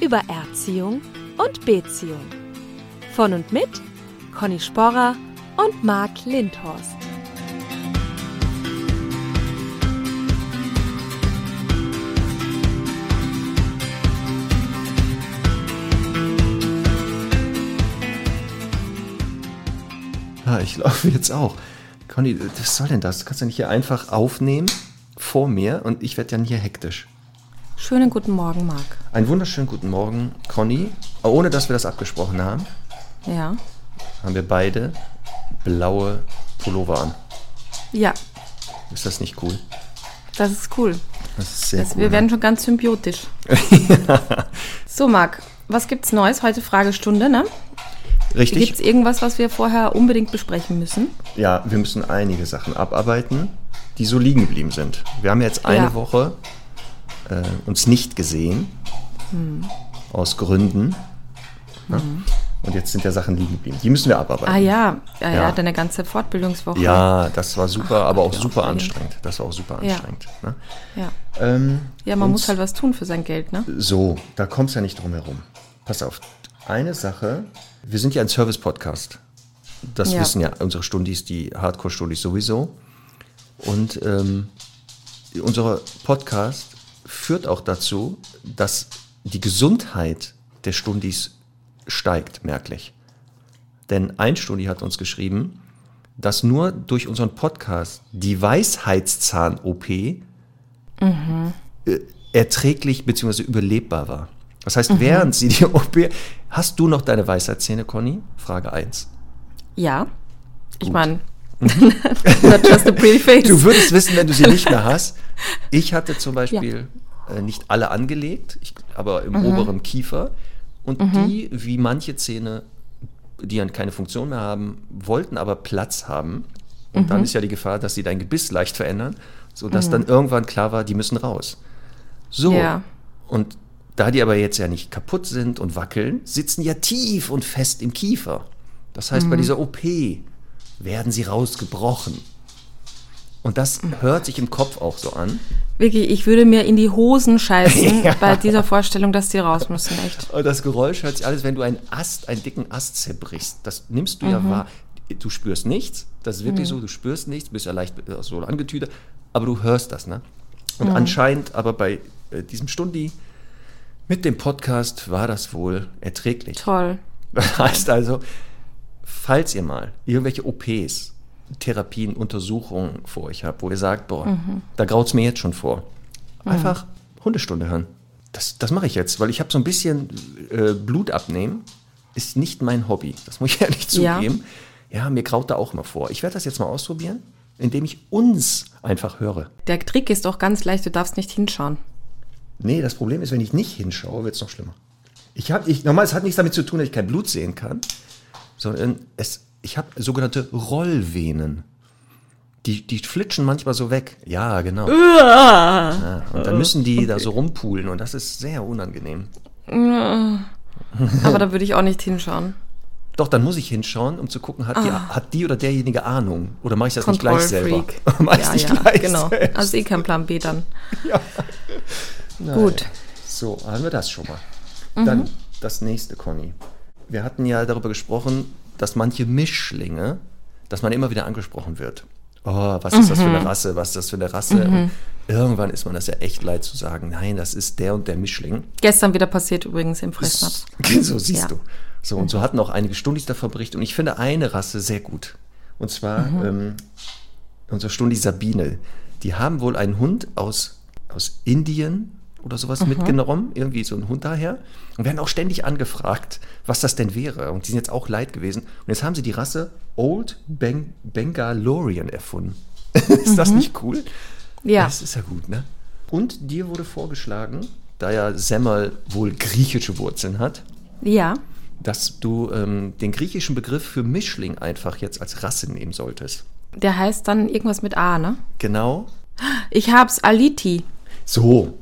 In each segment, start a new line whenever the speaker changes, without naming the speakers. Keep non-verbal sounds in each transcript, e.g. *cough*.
über Erziehung und Beziehung. Von und mit Conny Sporrer und Marc Lindhorst.
Ja, ich laufe jetzt auch. Conny, was soll denn das? Du kannst ja nicht hier einfach aufnehmen vor mir und ich werde dann hier hektisch.
Schönen guten Morgen, Marc.
Einen wunderschönen guten Morgen, Conny. Ohne dass wir das abgesprochen haben,
Ja.
haben wir beide blaue Pullover an.
Ja,
Ist das nicht cool?
das ist cool.
Das ist sehr
Das,
cool.
wir werden schon ganz symbiotisch. *laughs* So, Marc, was gibt's Neues? Heute Fragestunde, ne?
Richtig?
Gibt's irgendwas, was wir vorher unbedingt besprechen müssen?
Ja, wir müssen einige Sachen abarbeiten, die so liegen geblieben sind. Wir haben jetzt eine
Ja.
Woche äh, uns nicht gesehen,
Hm.
aus Gründen. Ja? Und jetzt sind ja Sachen liegen geblieben. Die müssen wir abarbeiten.
Ah ja, ja, ja, deine ganze Fortbildungswoche.
Ja, das war super, aber auch super
aufregend.
anstrengend. Das war auch super
Ja.
anstrengend. Ne?
Ja,
Ähm,
ja man muss halt was tun für sein Geld, ne?
So, da kommt es ja nicht drum herum. Pass auf, eine Sache. Wir sind ja ein Service-Podcast. Das
Ja.
wissen ja unsere Stundis, die Hardcore-Stundis sowieso. Und ähm, unser Podcast führt auch dazu, dass die Gesundheit der Stundis steigt, merklich. Denn ein Stundi hat uns geschrieben, dass nur durch unseren Podcast die Weisheitszahn-OP äh, erträglich bzw. überlebbar war. Das heißt, während sie die OP. Hast du noch deine Weisheitszähne, Conny? Frage 1.
Ja. Ich meine, not just a pretty face.
Du würdest wissen, wenn du sie nicht mehr *laughs* hast. Ich hatte zum Beispiel äh, nicht alle angelegt, ich, aber im oberen Kiefer. Und die, wie manche Zähne, die dann keine Funktion mehr haben, wollten aber Platz haben. Und dann ist ja die Gefahr, dass sie dein Gebiss leicht verändern, sodass dann irgendwann klar war, die müssen raus. So.
Ja.
Und da die aber jetzt ja nicht kaputt sind und wackeln, sitzen ja tief und fest im Kiefer. Das heißt, bei dieser OP werden sie rausgebrochen. Und das hört sich im Kopf auch so an.
Wirklich, ich würde mir in die Hosen scheißen *laughs*
Ja.
bei dieser Vorstellung, dass die raus müssen, echt.
Und das Geräusch hört sich alles, wenn du einen Ast, einen dicken Ast zerbrichst. Das nimmst du ja wahr. Du spürst nichts. Das ist wirklich so, du spürst nichts, bist ja leicht äh, so angetüdert, aber du hörst das, ne? Und anscheinend aber bei äh, diesem Stundi mit dem Podcast war das wohl erträglich.
Toll.
Das *laughs* heißt also, falls ihr mal irgendwelche OPs, Therapien, Untersuchungen vor euch habt, wo ihr sagt, boah, da graut es mir jetzt schon vor, einfach Hundestunde hören. Das, das mache ich jetzt, weil ich habe so ein bisschen äh, Blut abnehmen, ist nicht mein Hobby. Das muss ich *laughs* ehrlich
Ja.
zugeben. Ja, mir graut da auch mal vor. Ich werde das jetzt mal ausprobieren, indem ich uns einfach höre.
Der Trick ist doch ganz leicht, du darfst nicht hinschauen.
Nee, das Problem ist, wenn ich nicht hinschaue, wird es noch schlimmer. Ich habe, ich, nochmal, es hat nichts damit zu tun, dass ich kein Blut sehen kann, sondern es, ich habe sogenannte Rollvenen. Die, die flitschen manchmal so weg. Ja, genau. Ja, und dann müssen die da so rumpulen und das ist sehr unangenehm.
Aber da würde ich auch nicht hinschauen.
Doch, dann muss ich hinschauen, um zu gucken, hat, die, hat die oder derjenige Ahnung? Oder mache ich das nicht gleich selber?
Kontrollfreak. *laughs*
Mach ich's
ja,
nicht
ja,
gleich
genau.
selbst?
Also eh kein Plan B dann. *laughs*
Ja.
Gut.
So, haben wir das schon mal.
Mhm.
Dann das nächste, Conny. Wir hatten ja darüber gesprochen, dass manche Mischlinge, dass man immer wieder angesprochen wird. Oh, was ist das für
Mhm.
eine Rasse? Was ist das für eine Rasse? Und irgendwann ist man das ja echt leid zu sagen. Nein, das ist der und der Mischling.
Gestern wieder passiert übrigens im Fressnapf. *laughs*
So siehst
Ja.
du. So, und so hatten auch einige Stundis davon berichtet. Und ich finde eine Rasse sehr gut. Und zwar
Mhm.
ähm, unser Stundi Sabine. Die haben wohl einen Hund aus, aus Indien oder sowas
Mhm.
mitgenommen, irgendwie so ein Hund daher. Und werden auch ständig angefragt, was das denn wäre. Und die sind jetzt auch leid gewesen. Und jetzt haben sie die Rasse Old Beng Bengalorian erfunden. *laughs* ist das nicht cool?
Mhm. Ja.
Das ist ja gut, ne? Und dir wurde vorgeschlagen, da ja Semmel wohl griechische Wurzeln hat,
Ja.
dass du ähm, den griechischen Begriff für Mischling einfach jetzt als Rasse nehmen solltest.
Der heißt dann irgendwas mit A, ne?
Genau.
Ich hab's Aliti.
So.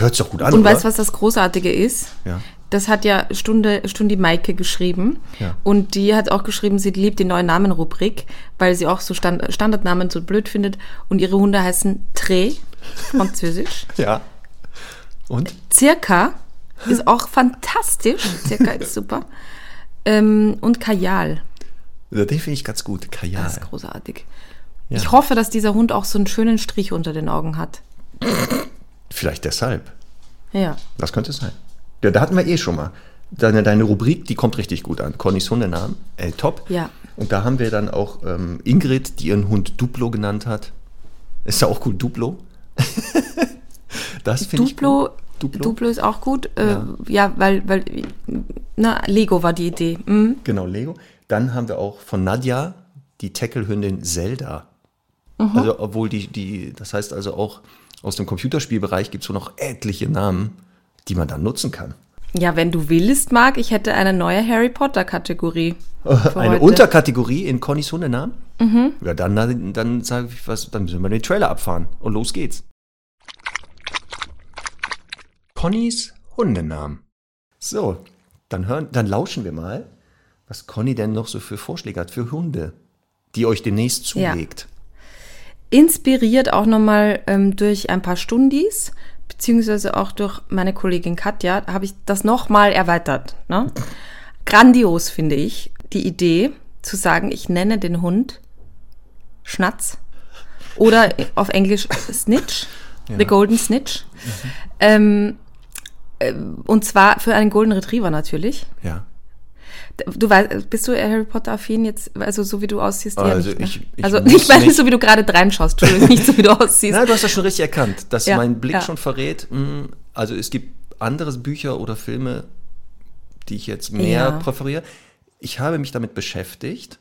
Hört sich doch gut an,
Und
oder?
weißt du, was das Großartige ist?
Ja.
Das hat ja Stunde, Stundi Maike geschrieben.
Ja.
Und die hat auch geschrieben, sie liebt die neue Namenrubrik, weil sie auch so Stand, Standardnamen so blöd findet. Und ihre Hunde heißen Tre, französisch. *laughs*
Ja. Und?
Circa ist auch fantastisch. Circa ist super. Ähm, und Kajal.
Ja, Den finde ich ganz gut. Kajal.
Das ist großartig.
Ja.
Ich hoffe, dass dieser Hund auch so einen schönen Strich unter den Augen hat.
Vielleicht deshalb.
Ja.
Das könnte sein. Ja, da hatten wir eh schon mal. Deine, deine Rubrik, die kommt richtig gut an. Connys Hundenamen, äh, top.
Ja.
Und da haben wir dann auch ähm, Ingrid, die ihren Hund Duplo genannt hat. Ist ja auch cool, Duplo. *laughs* das finde ich
Duplo,
gut.
Duplo?
Duplo.
ist auch gut. Äh, ja. weil, weil, na, Lego war die Idee. Mhm.
Genau, Lego. Dann haben wir auch von Nadja die Tackelhündin Zelda. Also, obwohl die, die, das heißt also auch aus dem Computerspielbereich gibt es so noch etliche Namen, die man dann nutzen kann.
Ja, wenn du willst, Marc, ich hätte eine neue Harry Potter-Kategorie. *laughs*
Eine
heute.
Unterkategorie in Connys Hundenamen? Mhm. Ja, dann, dann, sage ich was, dann müssen wir den Trailer abfahren. Und los geht's. Connys Hundenamen. So, dann hören, dann lauschen wir mal, was Conny denn noch so für Vorschläge hat für Hunde, die euch demnächst
Ja. Inspiriert auch nochmal ähm, durch ein paar Stundis, beziehungsweise auch durch meine Kollegin Katja, habe ich das nochmal erweitert. Ne? Grandios finde ich die Idee zu sagen, ich nenne den Hund Schnatz oder auf Englisch Snitch, The Golden Snitch. Ähm, äh, und zwar für einen Golden Retriever natürlich.
Ja.
Du weißt, bist du Harry Potter affin jetzt, also so wie du aussiehst?
Also
nicht, ne?
ich- ich
also ich meine
nicht-
so wie du gerade reinschaust, *laughs* nicht so wie du aussiehst.
Na, du hast das schon richtig erkannt, dass
Ja,
mein Blick
ja.
schon verrät. mh, Also es gibt andere Bücher oder Filme, die ich jetzt mehr
Ja.
präferiere. Ich habe mich damit beschäftigt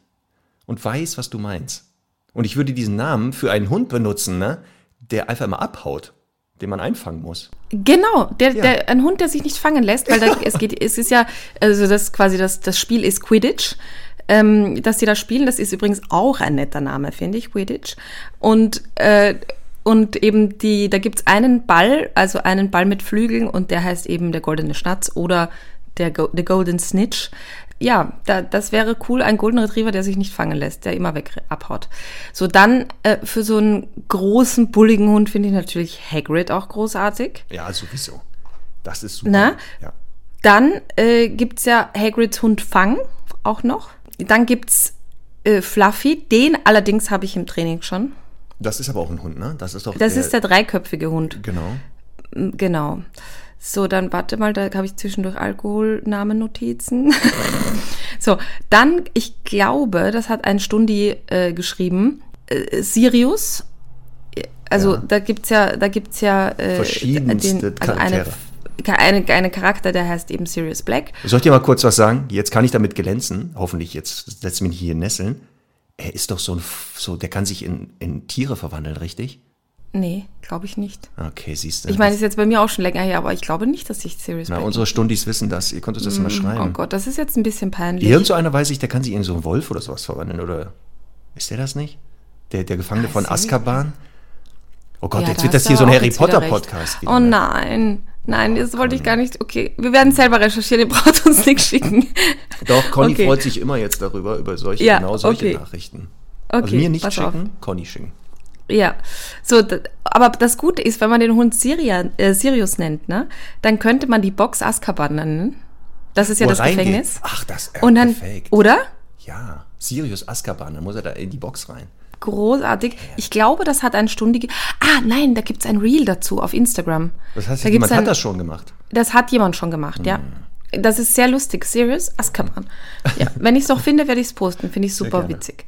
und weiß, was du meinst. Und ich würde diesen Namen für einen Hund benutzen, ne, der einfach immer abhaut, den man einfangen muss.
Genau, der,
Ja.
der, ein Hund, der sich nicht fangen lässt, weil da, es geht, es ist ja, also das quasi das, das Spiel ist Quidditch. Ähm, dass die da spielen, das ist übrigens auch ein netter Name, finde ich, Quidditch. Und, äh, und eben die, da gibt's einen Ball, also einen Ball mit Flügeln und der heißt eben der goldene Schnatz oder der Go the Golden Snitch. Ja, da, das wäre cool, ein Golden Retriever, der sich nicht fangen lässt, der immer weg abhaut. So, dann äh, für so einen großen, bulligen Hund finde ich natürlich Hagrid auch großartig.
Ja, sowieso. Das ist super.
Na?
Ja.
Dann äh, gibt's ja Hagrids Hund Fang auch noch. Dann gibt's äh, Fluffy, den allerdings habe ich im Training schon.
Das ist aber auch ein Hund, ne? Das ist doch
Das ist der dreiköpfige Hund.
Genau.
Genau. So, dann warte mal, da habe ich zwischendurch Alkoholnamennotizen. *laughs* so, dann, ich glaube, das hat ein Stundi äh, geschrieben, äh, Sirius. Also
Ja.
da gibt's ja, da gibt's ja äh,
Verschiedenste
also eine,
Charaktere.
eine, eine Charakter, der heißt eben Sirius Black.
Soll ich dir mal kurz was sagen? Jetzt kann ich damit glänzen. Hoffentlich, jetzt setze ich mich hier nesseln. Er ist doch so ein, so, der kann sich in, in Tiere verwandeln, richtig?
Nee, glaube ich nicht.
Okay, siehst du.
Ich meine, das ist jetzt bei mir auch schon länger her, aber ich glaube nicht, dass ich Sirius
Na,
Black.
unsere Stundis wissen das. Ihr könnt uns das immer
oh
schreiben.
Gott, das ist jetzt ein bisschen peinlich.
Irgend so einer weiß ich, der kann sich in so einen Wolf oder sowas verwandeln, oder? Ist der das nicht? Der, der Gefangene
Ah,
von? Azkaban? Oh Gott,
Ja,
jetzt
da
wird das hier so ein Harry Potter. Podcast. wieder,
Oh
ne?
nein, nein, das wollte ich gar nicht. Okay, wir werden selber recherchieren, *laughs* ihr braucht uns nichts schicken.
Doch, Conny
Okay.
freut sich immer jetzt darüber, über solche,
Ja,
genau solche
okay.
Nachrichten.
Okay,
also mir nicht
pass auf.
schicken, Conny schicken.
Ja, so, aber das Gute ist, wenn man den Hund Siria, äh, Sirius nennt, ne, dann könnte man die Box Azkaban nennen. Das ist ja
Wo
das
reingeht.
Gefängnis.
Ach, das ist
Und dann,
perfekt.
oder?
Ja, Sirius Azkaban, dann muss er da in die Box rein.
Großartig. Ich glaube, das hat ein Stunde. ge- Ah, nein, da gibt's ein Reel dazu auf Instagram.
Das heißt,
da
jemand
ein,
hat das schon gemacht.
Das hat jemand schon gemacht, ja. Das ist sehr lustig. Serious Azkaban. Ja, *laughs* wenn ich es noch finde, werde ich es posten. Finde ich super witzig.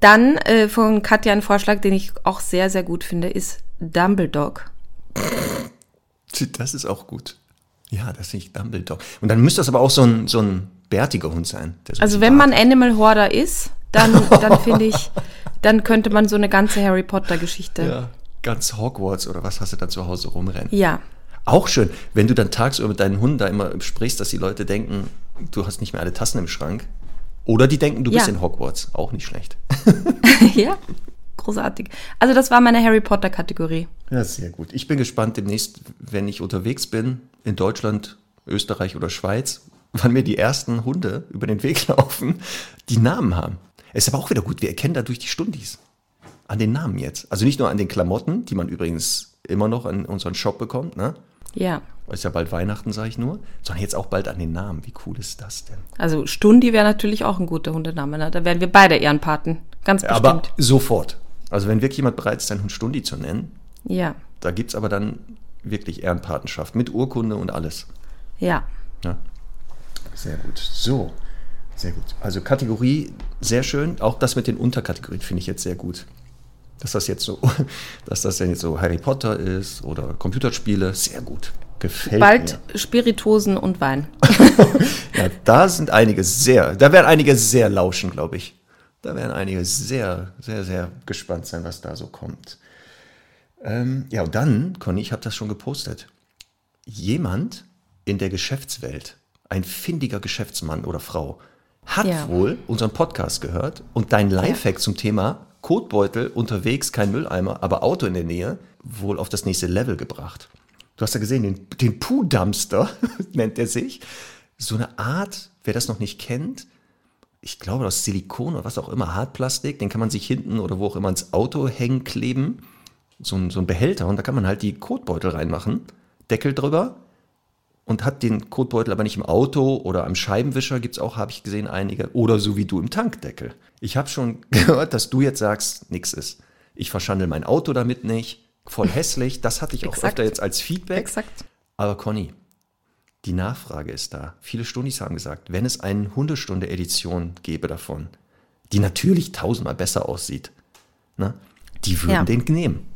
Dann äh, von Katja ein Vorschlag, den ich auch sehr, sehr gut finde, ist Dumbledore.
Das ist auch gut. Ja, das finde ich Dumbledore. Und dann müsste das aber auch so ein, so ein bärtiger Hund sein. so
Also wenn man Animal Hoarder ist, dann, *laughs* dann finde ich, dann könnte man so eine ganze Harry Potter Geschichte.
Ja, ganz Hogwarts oder was hast du da zu Hause rumrennen?
Ja.
Auch schön, wenn du dann tagsüber mit deinen Hunden da immer sprichst, dass die Leute denken, du hast nicht mehr alle Tassen im Schrank. Oder die denken, du bist
Ja.
in Hogwarts. Auch nicht schlecht. *laughs*
ja, großartig. Also das war meine Harry Potter Kategorie.
Ja, sehr gut. Ich bin gespannt demnächst, wenn ich unterwegs bin, in Deutschland, Österreich oder Schweiz, wann mir die ersten Hunde über den Weg *laughs* laufen, die Namen haben. Es ist aber auch wieder gut, wir erkennen dadurch die Stundis. An den Namen jetzt. Also nicht nur an den Klamotten, die man übrigens immer noch an unseren Shop bekommt, ne?
Ja.
Ist ja bald Weihnachten, sage ich nur, sondern jetzt auch bald an den Namen. Wie cool ist das denn?
Also Stundi wäre natürlich auch ein guter Hundename. Ne? Da wären wir beide Ehrenpaten. Ganz bestimmt.
Aber sofort. Also wenn wirklich jemand bereit ist, seinen Hund Stundi zu nennen,
ja,
da gibt es aber dann wirklich Ehrenpatenschaft mit Urkunde und alles.
ja.
Ja. Sehr gut. So, sehr gut. Also Kategorie sehr schön. Auch das mit den Unterkategorien finde ich jetzt sehr gut. Dass das jetzt so, *laughs* dass das denn jetzt so Harry Potter ist oder Computerspiele, sehr gut. Gefällt
Bald
mir.
Spiritosen und Wein. *laughs*
Ja, da sind einige sehr, da werden einige sehr lauschen, glaube ich. Da werden einige sehr, sehr, sehr gespannt sein, was da so kommt. Ähm, ja, und dann, Conny, ich habe das schon gepostet. Jemand in der Geschäftswelt, ein findiger Geschäftsmann oder Frau, hat
Ja.
wohl unseren Podcast gehört und dein Lifehack zum Thema Kotbeutel unterwegs, kein Mülleimer, aber Auto in der Nähe, wohl auf das nächste Level gebracht. Du hast ja gesehen, den, den Puh-Dumpster *laughs* nennt er sich. So eine Art, wer das noch nicht kennt, ich glaube aus Silikon oder was auch immer, Hartplastik, den kann man sich hinten oder wo auch immer ins Auto hängen kleben. So ein, so ein Behälter und da kann man halt die Kotbeutel reinmachen, Deckel drüber und hat den Kotbeutel aber nicht im Auto oder am Scheibenwischer, gibt es auch, habe ich gesehen, einige, oder so wie du im Tankdeckel. Ich habe schon *laughs* gehört, dass du jetzt sagst, nix ist. Ich verschandel mein Auto damit nicht, voll *laughs* hässlich, das hatte ich auch öfter jetzt als Feedback.
Exakt.
Aber Conny, die Nachfrage ist da. Viele Stundis haben gesagt, wenn es eine Hundestunde-Edition gäbe davon, die natürlich tausendmal besser aussieht, ne, die würden
Ja.
den nehmen.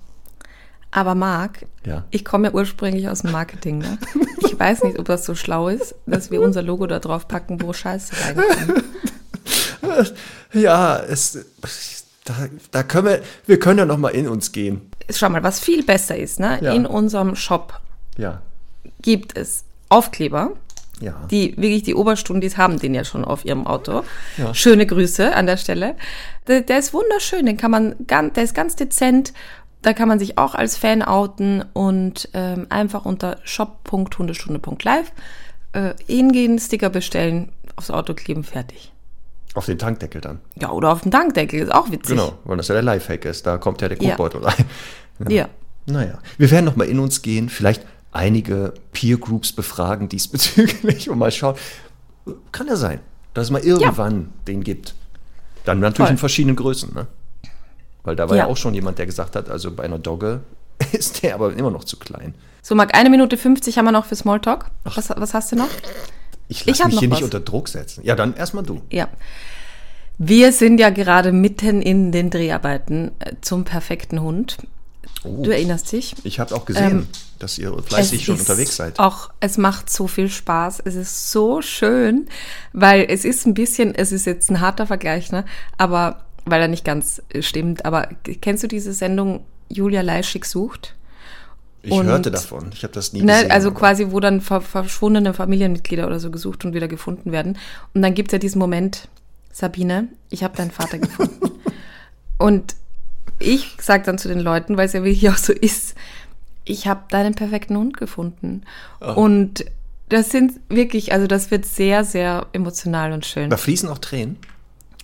Aber Marc,
Ja.
ich komme ja ursprünglich aus dem Marketing. Ne? Ich weiß nicht, ob das so schlau ist, dass wir unser Logo da drauf packen, wo Scheiße reinkommt.
Ja, es, da, da können wir, wir können ja noch mal in uns gehen.
Schau mal, was viel besser ist, ne?
Ja.
in unserem Shop
Ja,
gibt es Aufkleber,
ja.
die wirklich die Oberstundis haben den ja schon auf ihrem Auto.
Ja.
Schöne Grüße an der Stelle. Der, der ist wunderschön, den kann man ganz, der ist ganz dezent. Da kann man sich auch als Fan outen und ähm, einfach unter shop.hundestunde.live äh, hingehen, Sticker bestellen, aufs Auto kleben, fertig.
Auf den Tankdeckel dann.
Ja, oder auf dem Tankdeckel, ist auch witzig.
Genau, weil das ja der Lifehack ist. Da kommt ja der
Ja.
Kotbeutel rein. *laughs*
Ja.
Naja, wir werden noch mal in uns gehen, vielleicht einige Peer Groups befragen diesbezüglich *laughs* und mal schauen. Kann ja sein, dass es mal irgendwann den gibt. Dann natürlich
Voll.
in verschiedenen Größen, ne? Weil da war ja.
Ja.
auch schon jemand, der gesagt hat, also bei einer Dogge *laughs* ist der aber immer noch zu klein.
So, Marc, eine Minute 50 haben wir noch für Smalltalk. Was, was hast du noch?
Ich lasse mich hier nicht
was.
unter Druck setzen. Ja, dann erstmal du.
Ja. Wir sind ja gerade mitten in den Dreharbeiten äh, zum perfekten Hund.
Oh,
Du erinnerst dich?
ich habe auch gesehen,
Ähm,
dass ihr fleißig schon unterwegs seid.
Auch, es macht so viel Spaß. Es ist so schön, weil es ist ein bisschen, es ist jetzt ein harter Vergleich, ne? Aber, weil er nicht ganz äh, stimmt. Aber kennst du diese Sendung Julia Leischig sucht?
Ich
und-
hörte davon. Ich habe das nie
Ne,
gesehen.
also
aber-
quasi, wo dann ver verschwundene Familienmitglieder oder so gesucht und wieder gefunden werden. Und dann gibt's ja diesen Moment, Sabine, ich habe deinen Vater gefunden. *laughs* und ich sag dann zu den Leuten, weil es ja wirklich auch so ist, ich habe deinen perfekten Hund gefunden.
Oh.
Und das sind wirklich, also das wird sehr, sehr emotional und schön.
Da fließen auch Tränen.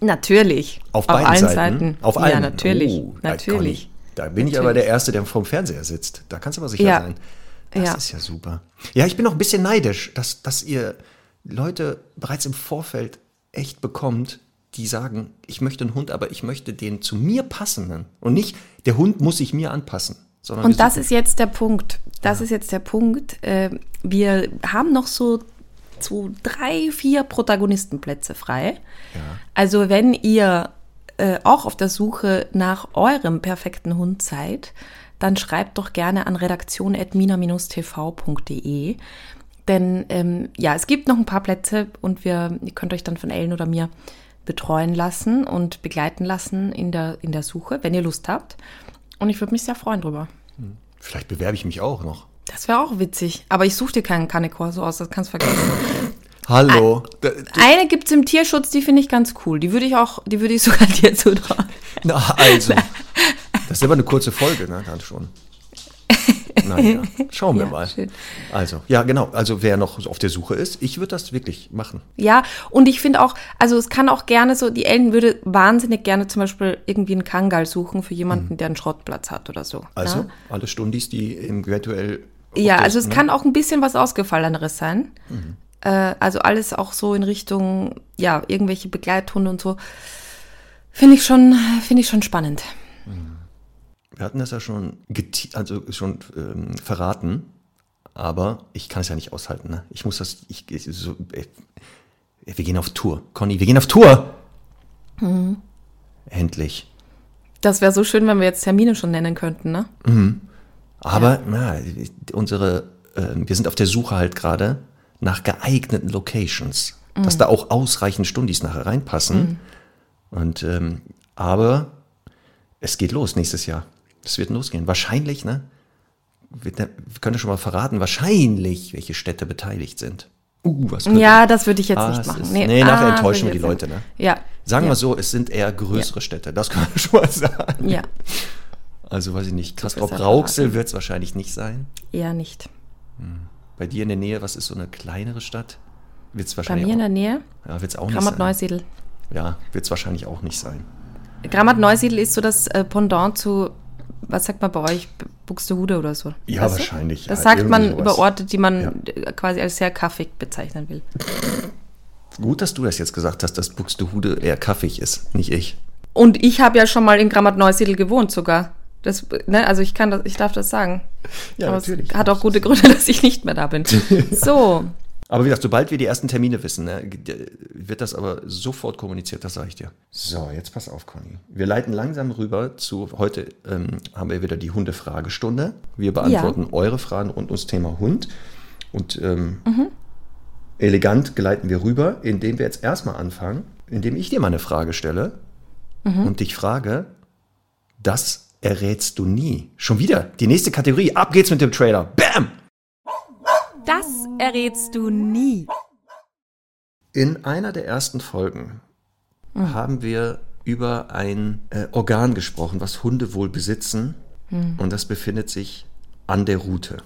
Natürlich.
Auf, beiden
allen
Seiten.
Seiten.
Auf
Ja,
allen.
natürlich.
Oh,
natürlich.
Da bin ich
Natürlich.
aber der Erste, der vorm Fernseher sitzt. Da kannst du aber sicher
Ja.
sein. Das
Ja.
ist ja super. Ja, ich bin auch ein bisschen neidisch, dass, dass ihr Leute bereits im Vorfeld echt bekommt, die sagen, ich möchte einen Hund, aber ich möchte den zu mir passenden. Und nicht, der Hund muss sich mir anpassen. Sondern
Und das ist jetzt der Punkt. Das ist jetzt der Punkt. Äh, wir haben noch so, so drei, vier Protagonistenplätze frei. Also wenn ihr äh, auch auf der Suche nach eurem perfekten Hund seid, dann schreibt doch gerne an redaktion.mina-tv.de. Denn ähm, ja, es gibt noch ein paar Plätze und wir, ihr könnt euch dann von Ellen oder mir betreuen lassen und begleiten lassen in der, in der Suche, wenn ihr Lust habt. Und ich würde mich sehr freuen drüber.
Vielleicht bewerbe ich mich auch noch.
Das wäre auch witzig. Aber ich suche dir keinen Canecorso aus, das kannst du vergessen. *laughs*
Hallo. Da-
Eine gibt es im Tierschutz, die finde ich ganz cool. Die würde ich auch, die würde ich *laughs* sogar dir zutrauen.
Na, also. *laughs* Das ist aber eine kurze Folge, ne? Dann schon. Naja, *laughs* schauen wir
Ja,
mal.
schön.
Also, ja, genau. Also, wer noch auf der Suche ist, ich würde das wirklich machen.
Ja, und ich finde auch, also es kann auch gerne so, die Ellen würde wahnsinnig gerne zum Beispiel irgendwie einen Kangal suchen für jemanden, der einen Schrottplatz hat oder so.
Mhm. Also,
ja?
alle Stundis, die im virtuell.
Ja, also es
ne?
kann auch ein bisschen was Ausgefalleneres sein.
Mhm.
Äh, also alles auch so in Richtung, ja, irgendwelche Begleithunde und so. Finde ich schon, finde ich schon spannend.
Wir hatten das ja schon, also schon ähm, verraten, aber ich kann es ja nicht aushalten. Ne? Ich muss das, ich, ich so, äh, wir gehen auf Tour. Conny, wir gehen auf Tour!
Mhm.
Endlich.
Das wäre so schön, wenn wir jetzt Termine schon nennen könnten, ne?
Aber na, unsere, äh, wir sind auf der Suche halt gerade nach geeigneten Locations, dass da auch ausreichend Stundis nachher reinpassen. Und ähm, aber es geht los nächstes Jahr. Es wird losgehen. Wahrscheinlich, ne? Wird, ne- wir können ja schon mal verraten, wahrscheinlich, welche Städte beteiligt sind. Uh, was könnte-
Ja, das würde ich jetzt
Ah,
nicht
es
machen.
ist- nee, nachher
ah,
enttäuschen
würde
wir die Leute, ne?
nicht. Ja.
Sagen
ja.
wir so, es sind eher größere Städte, das kann man *laughs* schon mal sagen.
Ja,
Also weiß ich nicht, Castrop
besser
Rauxel wird es wahrscheinlich nicht sein.
eher nicht.
Bei dir in der Nähe, was ist so eine kleinere Stadt? Wird es
Bei
wahrscheinlich
mir in der
auch,
Nähe,
ja, wird's auch nicht
Grammat
sein.
Neusiedl.
Ja, wird es wahrscheinlich auch nicht sein.
Grammat Neusiedl ist so das äh, Pendant zu, was sagt man bei euch, Buxtehude oder so?
Ja,
Weißt du?
wahrscheinlich,
Das
ja,
sagt man
sowas.
über Orte, die man
Ja.
quasi als sehr kaffig bezeichnen will.
Gut, dass du das jetzt gesagt hast, dass Buxtehude eher kaffig ist, nicht ich.
Und ich habe ja schon mal in Grammat Neusiedl gewohnt sogar. Das, ne, also ich kann das, ich darf das sagen.
Ja,
Aber
natürlich
Es hat auch gute Gründe, *laughs* dass ich nicht mehr da bin. *laughs* So,
Aber wie gesagt, sobald wir die ersten Termine wissen, ne, wird das aber sofort kommuniziert, das sage ich dir. So, jetzt pass auf, Conny. Wir leiten langsam rüber zu, heute ähm, haben wir wieder die Hundefragestunde. Wir beantworten eure Fragen rund ums Thema Hund. Und ähm, elegant geleiten wir rüber, indem wir jetzt erstmal anfangen, indem ich dir mal eine Frage stelle und dich frage, das errätst du nie. Schon wieder, die nächste Kategorie, ab geht's mit dem Trailer. Bam!
Das errätst du nie.
In einer der ersten Folgen haben wir über ein äh, Organ gesprochen, was Hunde wohl besitzen. Und das befindet sich an der Rute.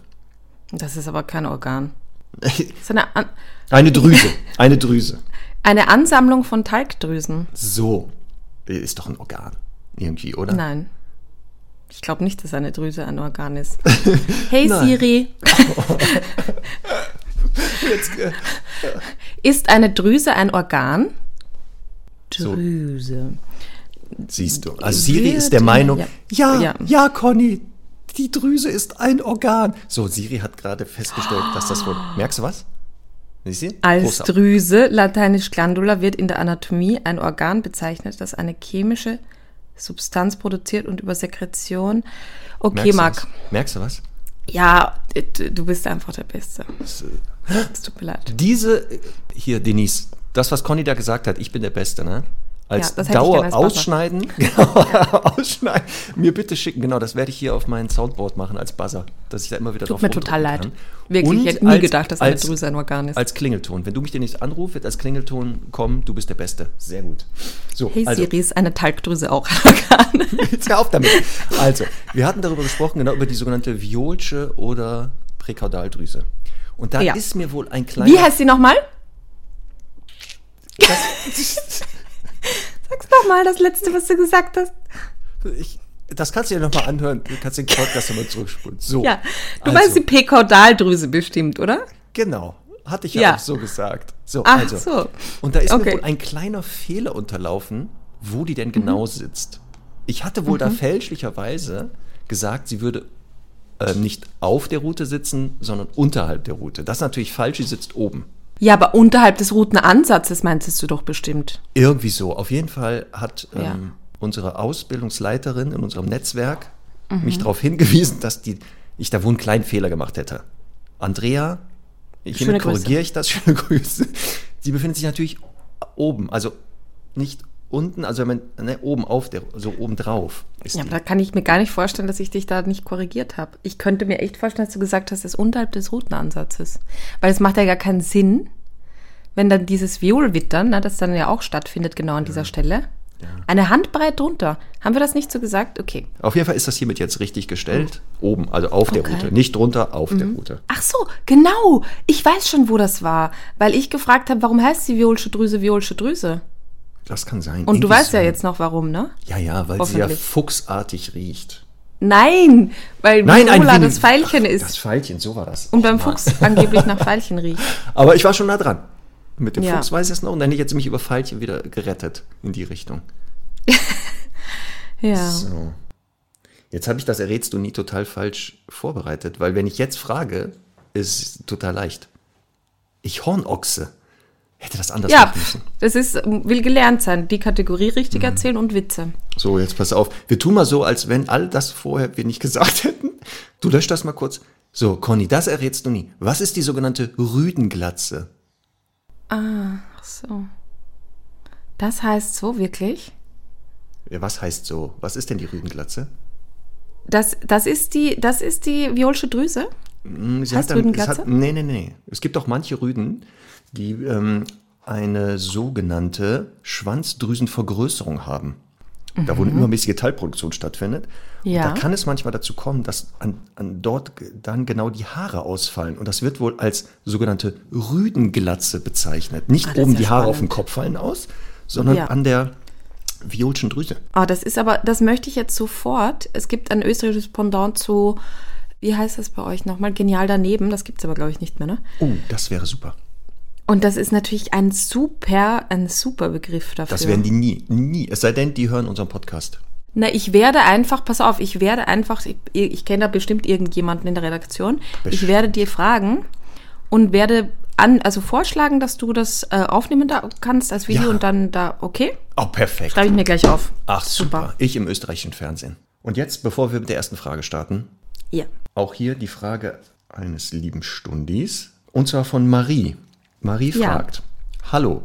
Das ist aber kein Organ. *laughs* Eine, An
Eine Drüse, eine Drüse. *laughs*
eine Ansammlung von Talgdrüsen.
So, ist doch ein Organ. Irgendwie, oder?
Nein. Ich glaube nicht, dass eine Drüse ein Organ ist. *laughs* Hey. Siri, *laughs*
Jetzt, äh,
ist eine Drüse ein Organ?
So.
Drüse.
siehst du. Also Siri ist der Meinung,
ja.
ja, ja,
Ja.
Conny, die Drüse ist ein Organ. So, Siri hat gerade festgestellt, dass das wohl. Merkst du was? Siehst du?
Als
Großer-
Drüse, lateinisch Glandula, wird in der Anatomie ein Organ bezeichnet, das eine chemische Substanz produziert und über Sekretion. Okay,
Merkst du
Marc.
was? Merkst du was?
Ja, du bist einfach der Beste. Es tut mir leid.
Diese, hier, Denise, das, was Conny da gesagt hat, ich bin der Beste, ne? Als
Ja, das
Dauer
als
ausschneiden, *laughs* genau, ausschneiden, mir bitte schicken, genau, das werde ich hier auf mein Soundboard machen als Buzzer, dass ich da immer wieder
Tut
drauf
mir total leid.
kann.
Wirklich,
Und
ich hätte nie
als-
gedacht, dass eine Drüse ein Organ ist.
Als Klingelton. Wenn du mich demnächst anrufst, wird als Klingelton kommen, du bist der Beste. Sehr gut. So,
Hey
also,
Siri, ist eine Talgdrüse auch *laughs* ein Organ?
jetzt hör auf damit. Also, wir hatten darüber gesprochen, genau über die sogenannte Violsche oder Präkaudaldrüse. Und da
Ja.
ist mir wohl ein kleiner...
Wie heißt sie nochmal? *laughs* Sag's nochmal, das letzte, was du gesagt hast.
Ich, das kannst du dir nochmal anhören. Du kannst den Podcast nochmal zurückspulen. So.
Ja, du
also,
meinst die Pekaudaldrüse bestimmt, oder?
Genau. Hatte ich ja,
Ja.
auch so gesagt. So,
Ach
also.
so.
Und da ist
Okay.
mir wohl ein kleiner Fehler unterlaufen, wo die denn
Mhm.
genau sitzt. Ich hatte wohl da fälschlicherweise gesagt, sie würde äh, nicht auf der Route sitzen, sondern unterhalb der Route. Das ist natürlich falsch, sie sitzt oben.
Ja, aber unterhalb des Routenansatzes meintest du doch bestimmt.
Irgendwie so. Auf jeden Fall hat ähm,
Ja.
unsere Ausbildungsleiterin in unserem Netzwerk
Mhm.
mich darauf hingewiesen, dass die, ich da wohl einen kleinen Fehler gemacht hätte. Andrea, hiermit korrigiere ich das, *laughs* schöne Grüße. Sie befindet sich natürlich oben, also nicht unten, also wenn man ne, oben auf der, so oben drauf ist
Ja,
die.
aber da kann ich mir gar nicht vorstellen, dass ich dich da nicht korrigiert habe. Ich könnte mir echt vorstellen, dass du gesagt hast, es ist unterhalb des Routenansatzes. Weil es macht ja gar keinen Sinn, wenn dann dieses Violwittern, ne, das dann ja auch stattfindet, genau an dieser Stelle, eine Handbreit drunter. Haben wir das nicht so gesagt? Okay.
Auf jeden Fall ist das hiermit jetzt richtig gestellt. Oben, also auf der
Okay.
Route. Nicht drunter, auf der Route.
Ach so, genau. Ich weiß schon, wo das war. Weil ich gefragt habe, warum heißt die Violsche Drüse Violsche Drüse?
Das kann sein.
Und du weißt ja jetzt noch warum, ne?
Ja, ja, weil sie ja fuchsartig riecht.
Nein, weil
Nein, Win-
das Pfeilchen
Ach,
ist
Das Pfeilchen, so war das.
und beim
Mann.
Fuchs angeblich nach Veilchen riecht. *laughs*
Aber ich war schon nah dran. Mit dem
Ja.
Fuchs weiß ich es noch. Und dann hätte ich jetzt mich über Pfeilchen wieder gerettet in die Richtung. *laughs*
Ja.
So. Jetzt habe ich das errätst du nie total falsch vorbereitet, weil wenn ich jetzt frage, ist es total leicht. Ich Hornochse. Hätte das anders
Ja,
machen müssen.
das ist, will gelernt sein. Die Kategorie richtig
Mhm.
erzählen und Witze.
So, jetzt pass auf. Wir tun mal so, als wenn all das vorher wir nicht gesagt hätten. Du löscht das mal kurz. So, Conny, das errätst du nie. Was ist die sogenannte Rüdenglatze?
Ach so. Das heißt so wirklich?
Ja, Was heißt so? Was ist denn die Rüdenglatze?
Das, das, ist die, das ist die Violsche Drüse?
Hm, Sie
Heißt
es
Rüdenglatze?
Hat, nee, nee, nee. Es gibt auch manche Rüden, die ähm, eine sogenannte Schwanzdrüsenvergrößerung haben. Da wo eine übermäßige Teilproduktion stattfindet.
Mhm. Ja.
Da kann es manchmal dazu kommen, dass an, an dort dann genau die Haare ausfallen. Und das wird wohl als sogenannte Rüdenglatze bezeichnet. Nicht
Ah,
oben
ja
die Haare auf dem Kopf fallen aus, sondern
Ja.
an der violschen Drüse.
Ah, das ist aber, das möchte ich jetzt sofort. Es gibt ein österreichisches Pendant zu, wie heißt das bei euch nochmal? Genial daneben. Das gibt es aber, glaube ich, nicht mehr, ne?
Oh, das wäre super.
Und das ist natürlich ein super, ein super Begriff dafür.
Das werden die nie, nie. Es sei denn, die hören unseren Podcast.
Na, ich werde einfach, pass auf, ich werde einfach, ich, ich kenne da bestimmt irgendjemanden in der Redaktion. Ich
Bestimmt.
werde dir fragen und werde an, also vorschlagen, dass du das äh, aufnehmen da kannst als Video
Ja.
und dann da, okay?
Oh, perfekt.
Schreibe ich mir gleich auf.
Ach, super. Ich im österreichischen Fernsehen. Und jetzt, bevor wir mit der ersten Frage starten,
Ja.
auch hier die Frage eines lieben Stundis. Und zwar von Marie. Marie
Ja.
fragt: Hallo,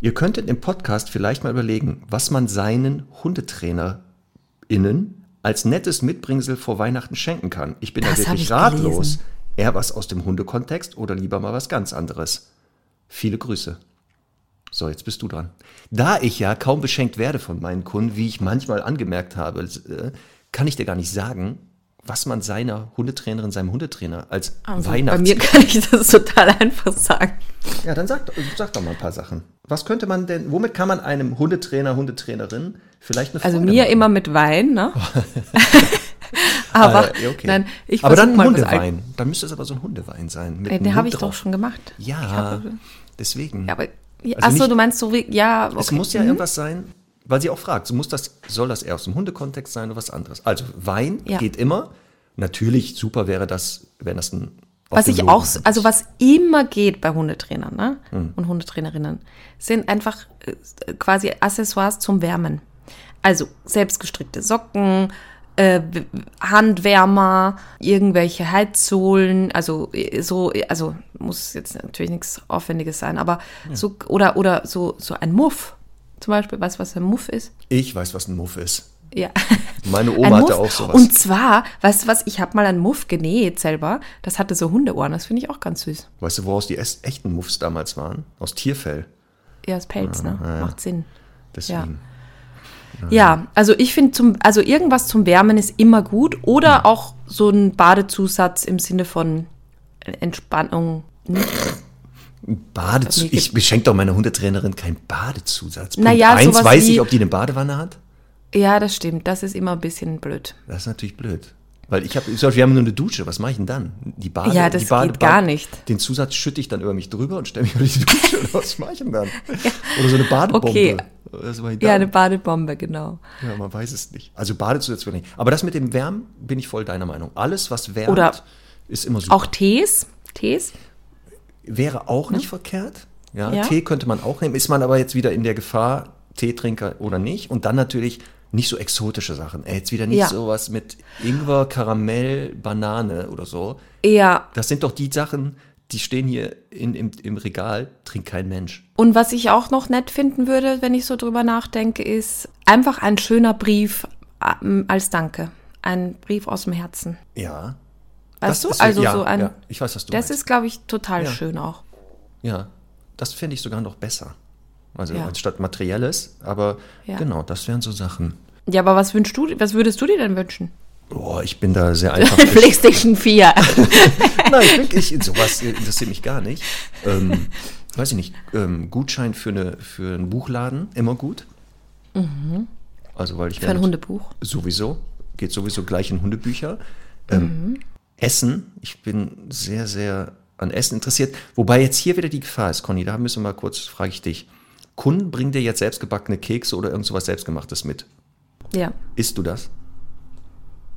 ihr könntet im Podcast vielleicht mal überlegen, was man seinen HundetrainerInnen als nettes Mitbringsel vor Weihnachten schenken kann. Ich bin
Das
da wirklich
ich
ratlos.
gelesen.
Eher was aus dem Hundekontext oder lieber mal was ganz anderes. Viele Grüße. So, jetzt bist du dran. Da ich ja kaum beschenkt werde von meinen Kunden, wie ich manchmal angemerkt habe, äh, kann ich dir gar nicht sagen, was man seiner Hundetrainerin, seinem Hundetrainer als
Also, bei
Weihnachts...
mir kann ich das total einfach sagen.
Ja, dann sag, sag doch mal ein paar Sachen. Was könnte man denn, womit kann man einem Hundetrainer, Hundetrainerin vielleicht eine
Also
Freude
mir
machen?
immer mit Wein, ne? *laughs* aber
Äh, okay.
nein, ich
aber dann
Al-
Hundewein. Dann müsste es aber so ein Hundewein sein. Mit einem
Den habe ich doch
drauf.
schon gemacht.
Ja,
habe-
deswegen.
Ja, aber,
Also
ach so,
nicht-
du meinst so wie, ja, okay.
Es muss ja
Mhm.
irgendwas sein, weil sie auch fragt, so muss das, soll das eher aus dem Hundekontext sein oder was anderes? Also Wein
Ja.
geht immer. Natürlich super wäre das, wenn das ein
Was ich auch, also was immer geht bei Hundetrainern ne?
Hm.
und Hundetrainerinnen, sind einfach äh, quasi Accessoires zum Wärmen. Also selbstgestrickte Socken, äh, Handwärmer, irgendwelche Heizsohlen, also äh, so, also muss jetzt natürlich nichts Aufwendiges sein, aber so, oder, oder so, so ein Muff zum Beispiel, weißt du, was ein Muff ist?
Ich weiß, was ein Muff ist.
Ja.
Meine *laughs*
Ein
Oma hatte auch sowas.
Und zwar, weißt du was, ich habe mal einen Muff genäht selber. Das hatte so Hundeohren, das finde ich auch ganz süß.
weißt du, woraus die echten Muffs damals waren? Aus Tierfell.
Ja, das Pelz, ne? Macht Sinn.
Deswegen.
Ja, also ich finde zum, also irgendwas zum Wärmen ist immer gut oder auch so ein Badezusatz im Sinne von Entspannung. Nicht?
Badezusatz. Ich beschenke doch meiner Hundetrainerin keinen Badezusatz. Punkt
Naja,
eins, weiß ich, ob die eine Badewanne hat?
Ja, das stimmt. Das ist immer ein bisschen blöd.
Das ist natürlich blöd. Weil ich habe, wir haben nur eine Dusche, was mache ich denn dann? Die Bade,
Ja, das
Bade,
geht gar nicht.
Den Zusatz schütte ich dann über mich drüber und stelle mich unter die Dusche. Oder *laughs* was mache ich denn dann? Oder so eine Badebombe.
Okay. Ja, eine Badebombe, genau.
Ja, man weiß es nicht. Also Badezusatz ich nicht. Aber das mit dem Wärmen bin ich voll deiner Meinung. Alles, was wärmt,
Oder
ist immer super.
Auch Tees. Tees.
Wäre auch nicht verkehrt. Ja,
Ja.
Tee könnte man auch nehmen. Ist man aber jetzt wieder in der Gefahr, Teetrinker oder nicht. Und dann natürlich nicht so exotische Sachen. Ey, jetzt wieder nicht
Ja.
sowas mit Ingwer, Karamell, Banane oder so.
Ja,
Das sind doch die Sachen, die stehen hier in, im, im Regal, trinkt kein Mensch.
Und was ich auch noch nett finden würde, wenn ich so drüber nachdenke, ist einfach ein schöner Brief ähm, als Danke. Ein Brief aus dem Herzen.
Ja.
Weißt
Das
du? also
ja,
so ein.
ja, ich weiß, was du
Das
meinst.
ist, glaube ich, total
Ja.
schön auch.
Ja, das fände ich sogar noch besser. Also anstatt materielles, aber genau, das wären so Sachen.
Ja, aber was wünschst du, was würdest du dir denn wünschen?
Boah, ich bin da sehr *laughs* einfach.
PlayStation 4. *laughs*
Nein, ich, bin- ich, sowas interessiert mich gar nicht. Ähm, weiß ich nicht, ähm, Gutschein für, eine, für einen Buchladen, immer gut. Also, weil ich
Mhm. Für ein Hundebuch.
Sowieso, geht sowieso gleich in Hundebücher. Ähm, Essen, ich bin sehr, sehr an Essen interessiert. Wobei jetzt hier wieder die Gefahr ist, Conny, da müssen wir mal kurz, frage ich dich. Kunden bringen dir jetzt selbstgebackene Kekse oder irgend sowas Selbstgemachtes mit.
Ja.
Isst du das?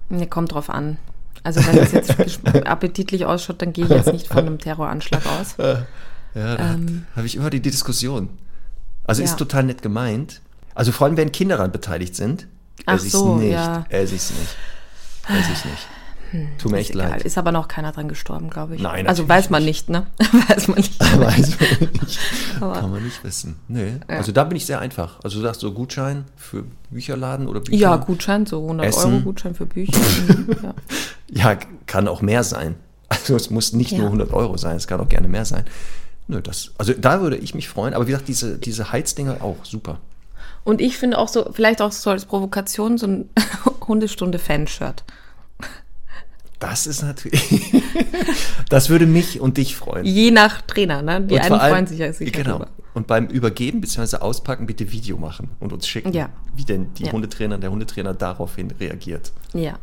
Ne, kommt drauf an. Also wenn es jetzt *laughs* appetitlich ausschaut, dann gehe ich jetzt nicht von einem Terroranschlag aus. *laughs*
Ja, da
Ähm.
habe ich immer die, die Diskussion. Also
Ja.
ist total nett gemeint. Also vor allem, wenn Kinder daran beteiligt sind,
Ach
esse ich's
so,
nicht.
ja.
Ich's nicht. Esse ich's nicht. Tut mir echt
egal.
leid.
Ist aber noch keiner dran gestorben, glaube ich.
Nein,
Also weiß man nicht, ne? *laughs* weiß man nicht. *laughs*
Weiß man *laughs* nicht. Kann man nicht wissen. Nee. Also da bin ich sehr einfach. Also du sagst so Gutschein für Bücherladen oder Bücher.
Ja, Gutschein, so 100
Essen.
Euro Gutschein für Bücher. Mhm, ja.
Ja, kann auch mehr sein. Also es muss nicht
Ja.
nur 100 Euro sein, es kann auch gerne mehr sein. Nö, das, also da würde ich mich freuen. Aber wie gesagt, diese, diese Heizdinger auch super.
Und ich finde auch so, vielleicht auch so als Provokation, so ein Hundestunde-Fanshirt.
Das ist natürlich. *laughs* das würde mich und dich freuen.
Je nach Trainer, ne? Die
Und
einen
allem-
freuen sich ja sicher
Genau.
drüber.
Und beim Übergeben bzw. Auspacken bitte Video machen und uns schicken,
Ja.
wie denn die
Ja.
Hundetrainer, der Hundetrainer daraufhin reagiert.
Ja.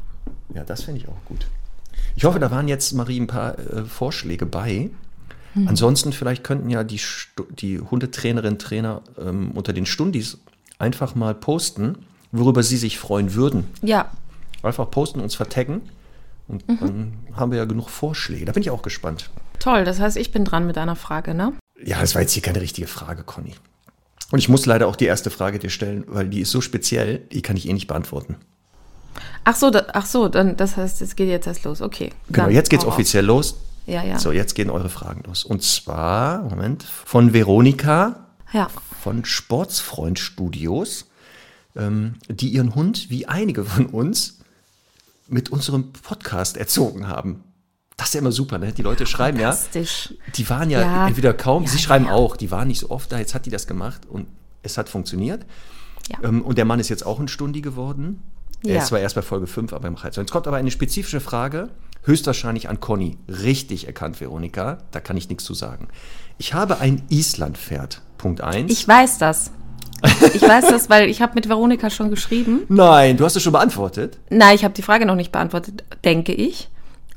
Ja, das finde ich auch gut. Ich hoffe, da waren jetzt, Marie, ein paar äh, Vorschläge bei.
Hm.
Ansonsten, vielleicht könnten ja die, Stu die Hundetrainerinnen, Trainer ähm, unter den Stundis einfach mal posten, worüber sie sich freuen würden.
Ja.
Einfach posten, uns vertaggen. Und
Mhm.
dann haben wir ja genug Vorschläge. Da bin ich auch gespannt.
Toll, das heißt, ich bin dran mit einer Frage, ne?
Ja, das war jetzt hier keine richtige Frage, Conny. Und ich muss leider auch die erste Frage dir stellen, weil die ist so speziell, die kann ich eh nicht beantworten.
Ach so, da, ach so, dann, das heißt, es geht jetzt erst los. Okay.
Genau, jetzt geht's
hau raus.
offiziell los.
Ja, ja.
So, jetzt gehen eure Fragen los. Und zwar, Moment, von Veronika
Ja.
von Sportsfreund Studios, ähm, die ihren Hund, wie einige von uns, mit unserem Podcast erzogen haben. Das ist ja immer super, ne? Die Leute schreiben ja, die waren ja,
Ja.
entweder kaum,
Ja,
sie schreiben
ja.
auch, die waren nicht so oft da, jetzt hat die das gemacht und es hat funktioniert. Ähm, und der Mann ist jetzt auch ein Stundi geworden. Er ist zwar erst bei Folge 5, aber im Reiz. Jetzt kommt aber eine spezifische Frage, höchstwahrscheinlich an Conny. Richtig erkannt, Veronika, da kann ich nichts zu sagen. Ich habe ein Islandpferd. Punkt 1.
Ich weiß das. Ich weiß das, weil ich habe mit Veronika schon geschrieben.
Nein, du hast es schon beantwortet.
Nein, ich habe die Frage noch nicht beantwortet, denke ich.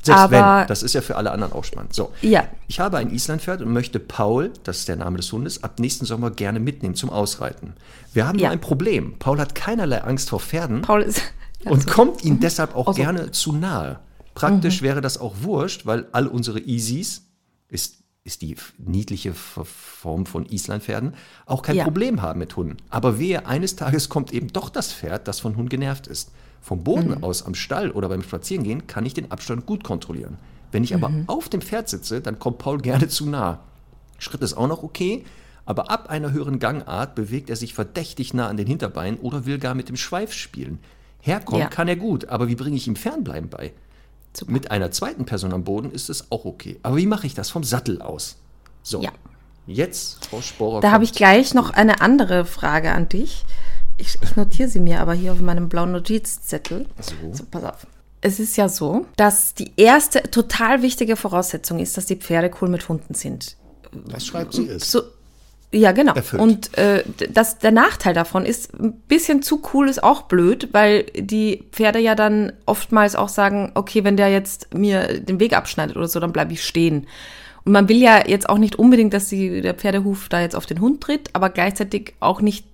Selbst
Aber
wenn, das ist ja für alle anderen auch spannend. So,
ja,
ich habe ein Islandpferd und möchte Paul, das ist der Name des Hundes, ab nächsten Sommer gerne mitnehmen zum Ausreiten. Wir haben
Ja.
nur ein Problem. Paul hat keinerlei Angst vor Pferden
Paul ist. *laughs*
und kommt ihnen deshalb auch
Also.
gerne zu nahe. Praktisch wäre das auch wurscht, weil all unsere Easies, ist, ist die niedliche Form von Islandpferden, auch kein
Ja.
Problem haben mit Hunden. Aber wehe, eines Tages kommt eben doch das Pferd, das von Hund genervt ist. Vom Boden aus am Stall oder beim Spazierengehen kann ich den Abstand gut kontrollieren. Wenn ich aber auf dem Pferd sitze, dann kommt Paul gerne zu nah. Schritt ist auch noch okay, aber ab einer höheren Gangart bewegt er sich verdächtig nah an den Hinterbeinen oder will gar mit dem Schweif spielen. Herkommen
Ja.
kann er gut, aber wie bringe ich ihm Fernbleiben bei?
Super.
Mit einer zweiten Person am Boden ist es auch okay. Aber wie mache ich das vom Sattel aus? So,
Ja.
jetzt, Frau Sporer.
Da habe ich gleich noch eine andere Frage an dich. Ich, ich notiere sie mir aber hier auf meinem blauen Notizzettel.
So.
pass auf. Es ist ja so, dass die erste total wichtige Voraussetzung ist, dass die Pferde cool mit Hunden sind.
Das schreibt sie es.
So, ja, genau.
Erfüllt.
Und äh, das, der Nachteil davon ist, ein bisschen zu cool ist auch blöd, weil die Pferde ja dann oftmals auch sagen, okay, wenn der jetzt mir den Weg abschneidet oder so, dann bleibe ich stehen. Und man will ja jetzt auch nicht unbedingt, dass die, der Pferdehuf da jetzt auf den Hund tritt, aber gleichzeitig auch nicht,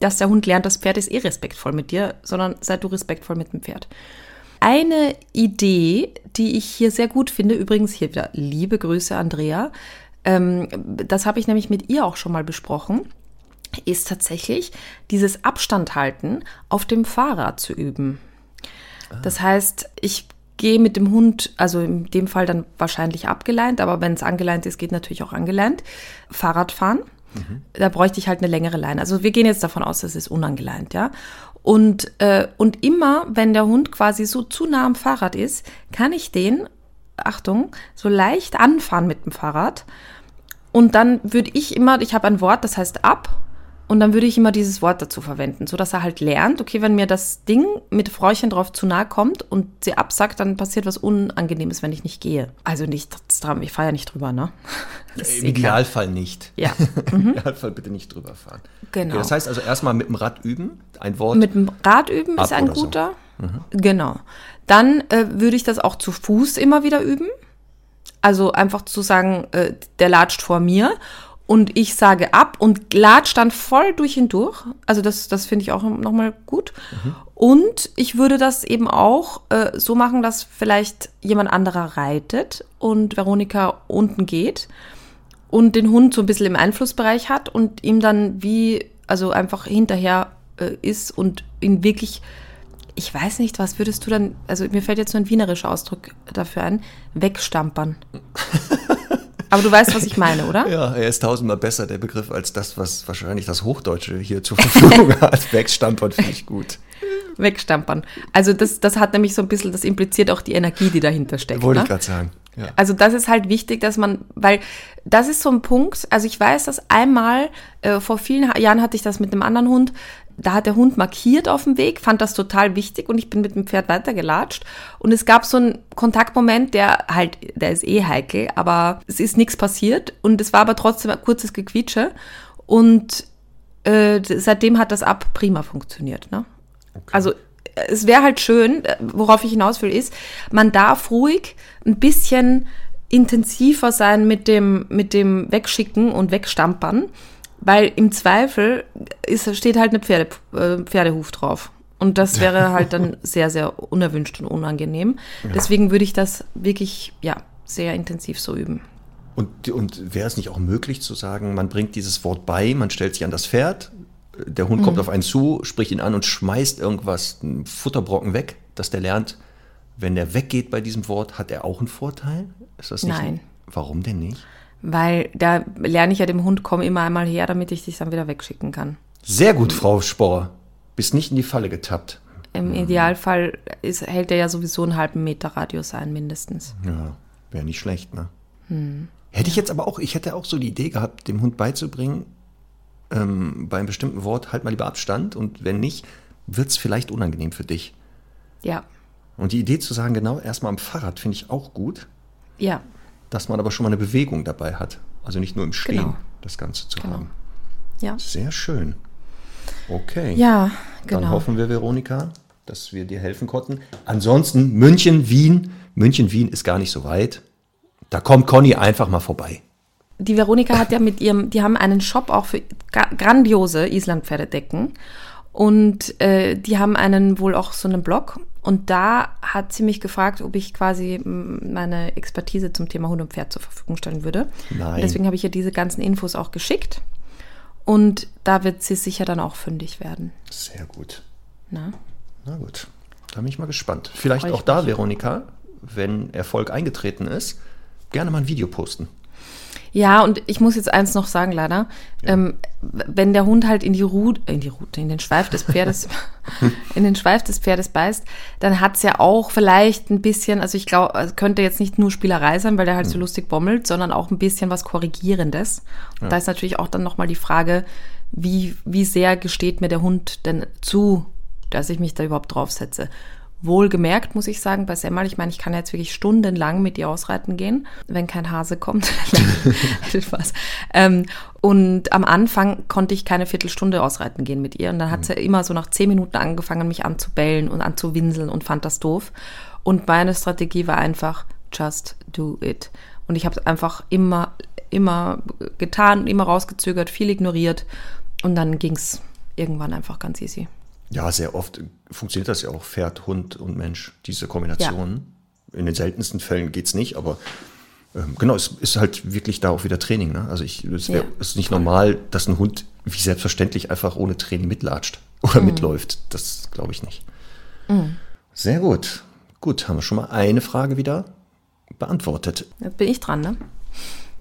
dass der Hund lernt, das Pferd ist eh respektvoll mit dir, sondern sei du respektvoll mit dem Pferd. Eine Idee, die ich hier sehr gut finde, übrigens hier wieder liebe Grüße, Andrea, ähm, das habe ich nämlich mit ihr auch schon mal besprochen, ist tatsächlich dieses Abstand halten auf dem Fahrrad zu üben. Das heißt, ich gehe mit dem Hund, also in dem Fall dann wahrscheinlich abgeleint, aber wenn es angeleint ist, geht natürlich auch angeleint. Fahrrad fahren. Mhm. Da bräuchte ich halt eine längere Leine. Also wir gehen jetzt davon aus, es ist unangeleint, ja. Und, äh, und immer, wenn der Hund quasi so zu nah am Fahrrad ist, kann ich den, Achtung, so leicht anfahren mit dem Fahrrad. Und dann würde ich immer, ich habe ein Wort, das heißt ab. Und dann würde ich immer dieses Wort dazu verwenden, so dass er halt lernt, okay, wenn mir das Ding mit Fräuchen drauf zu nahe kommt und sie absagt, dann passiert was Unangenehmes, wenn ich nicht gehe. Also nicht, ich fahre ja nicht drüber, ne? *laughs*
Im Idealfall nicht.
Ja. *laughs*
Mhm. Im Idealfall bitte nicht drüber fahren.
Genau.
Okay, das heißt also erstmal mit dem Rad üben, ein Wort.
Mit dem Rad üben ist ein guter. So. Mhm. Genau. Dann äh, würde ich das auch zu Fuß immer wieder üben. Also einfach zu sagen, äh, der latscht vor mir und ich sage ab und latscht dann voll durch ihn durch. Also das, das finde ich auch nochmal gut. Mhm. Und ich würde das eben auch äh, so machen, dass vielleicht jemand anderer reitet und Veronika unten geht und den Hund so ein bisschen im Einflussbereich hat und ihm dann wie, also einfach hinterher äh, ist und ihn wirklich, ich weiß nicht, was würdest du dann, also mir fällt jetzt nur ein wienerischer Ausdruck dafür ein, wegstampern. *laughs* Aber du weißt, was ich meine, oder?
Ja, er ist tausendmal besser, der Begriff, als das, was wahrscheinlich das Hochdeutsche hier zur Verfügung *laughs* hat. Wegstampern finde ich gut.
Wegstampern. Also das, das hat nämlich so ein bisschen, das impliziert auch die Energie, die dahinter steckt.
Wollte
ne?
ich gerade sagen.
Ja. Also das ist halt wichtig, dass man, weil das ist so ein Punkt, also ich weiß, dass einmal, äh, vor vielen Jahren hatte ich das mit einem anderen Hund, da hat der Hund markiert auf dem Weg, fand das total wichtig und ich bin mit dem Pferd weitergelatscht. Und es gab so einen Kontaktmoment, der halt, der ist eh heikel, aber es ist nichts passiert und es war aber trotzdem ein kurzes Gequietsche. Und äh, seitdem hat das ab prima funktioniert. Ne? Okay. Also es wäre halt schön, worauf ich hinaus will, ist, man darf ruhig ein bisschen intensiver sein mit dem, mit dem Wegschicken und Wegstampern weil im Zweifel ist, steht halt eine Pferde, äh, Pferdehuf drauf. Und das wäre *laughs* halt dann sehr, sehr unerwünscht und unangenehm. Ja. Deswegen würde ich das wirklich, ja, sehr intensiv so üben.
Und, und wäre es nicht auch möglich zu sagen, man bringt dieses Wort bei, man stellt sich an das Pferd, der Hund mhm. kommt auf einen zu, spricht ihn an und schmeißt irgendwas, einen Futterbrocken weg, dass der lernt, wenn der weggeht bei diesem Wort, hat er auch einen Vorteil?
Ist das nicht? Nein.
Warum denn nicht?
Weil da lerne ich ja dem Hund, komm immer einmal her, damit ich dich dann wieder wegschicken kann.
Sehr gut, Frau Sporr. Bist nicht in die Falle getappt.
Im Idealfall ist, hält er ja sowieso einen halben Meter Radius ein, mindestens.
Ja, wäre nicht schlecht, ne? Hm. Hätte ich jetzt aber auch, ich hätte auch so die Idee gehabt, dem Hund beizubringen, ähm, bei einem bestimmten Wort halt mal lieber Abstand und wenn nicht, wird es vielleicht unangenehm für dich.
Ja.
Und die Idee zu sagen, genau, erstmal am Fahrrad finde ich auch gut.
Ja
dass man aber schon mal eine Bewegung dabei hat. Also nicht nur im Stehen genau. das Ganze zu genau. haben.
Ja.
Sehr schön. Okay.
Ja, genau.
Dann hoffen wir, Veronika, dass wir dir helfen konnten. Ansonsten München, Wien. München, Wien ist gar nicht so weit. Da kommt Conny einfach mal vorbei.
Die Veronika hat ja mit ihrem, die haben einen Shop auch für grandiose Islandpferdedecken. Und äh, die haben einen wohl auch so einen Blog und da hat sie mich gefragt, ob ich quasi meine Expertise zum Thema Hund und Pferd zur Verfügung stellen würde.
Nein.
Und deswegen habe ich ihr diese ganzen Infos auch geschickt. Und da wird sie sicher dann auch fündig werden.
Sehr gut.
Na?
Na gut. Da bin ich mal gespannt. Vielleicht auch da, Veronika, wenn Erfolg eingetreten ist, gerne mal ein Video posten.
Ja, und ich muss jetzt eins noch sagen, leider. Ja. Ähm, wenn der Hund halt in die Rute, in die Rute, in den Schweif des Pferdes, *laughs* in den Schweif des Pferdes beißt, dann hat's ja auch vielleicht ein bisschen, also ich glaube, es könnte jetzt nicht nur Spielerei sein, weil der halt mhm. so lustig bommelt, sondern auch ein bisschen was Korrigierendes. Ja. Da ist natürlich auch dann nochmal die Frage, wie, wie sehr gesteht mir der Hund denn zu, dass ich mich da überhaupt draufsetze. Wohlgemerkt, muss ich sagen, bei Semmel, ich meine, ich kann jetzt wirklich stundenlang mit ihr ausreiten gehen, wenn kein Hase kommt. *laughs* Spaß. Ähm, und am Anfang konnte ich keine Viertelstunde ausreiten gehen mit ihr. Und dann hat sie immer so nach zehn Minuten angefangen, mich anzubellen und anzuwinseln und fand das doof. Und meine Strategie war einfach, just do it. Und ich habe es einfach immer, immer getan, immer rausgezögert, viel ignoriert. Und dann ging es irgendwann einfach ganz easy.
Ja, sehr oft funktioniert das ja auch Pferd, Hund und Mensch, diese Kombination. Ja. In den seltensten Fällen geht es nicht, aber ähm, genau, es ist halt wirklich da auch wieder Training. Ne? Also ich, es wär, ja, ist nicht normal, dass ein Hund wie selbstverständlich einfach ohne Training mitlatscht oder mhm. mitläuft. Das glaube ich nicht. Mhm. Sehr gut. Gut, haben wir schon mal eine Frage wieder beantwortet.
Jetzt bin ich dran, ne?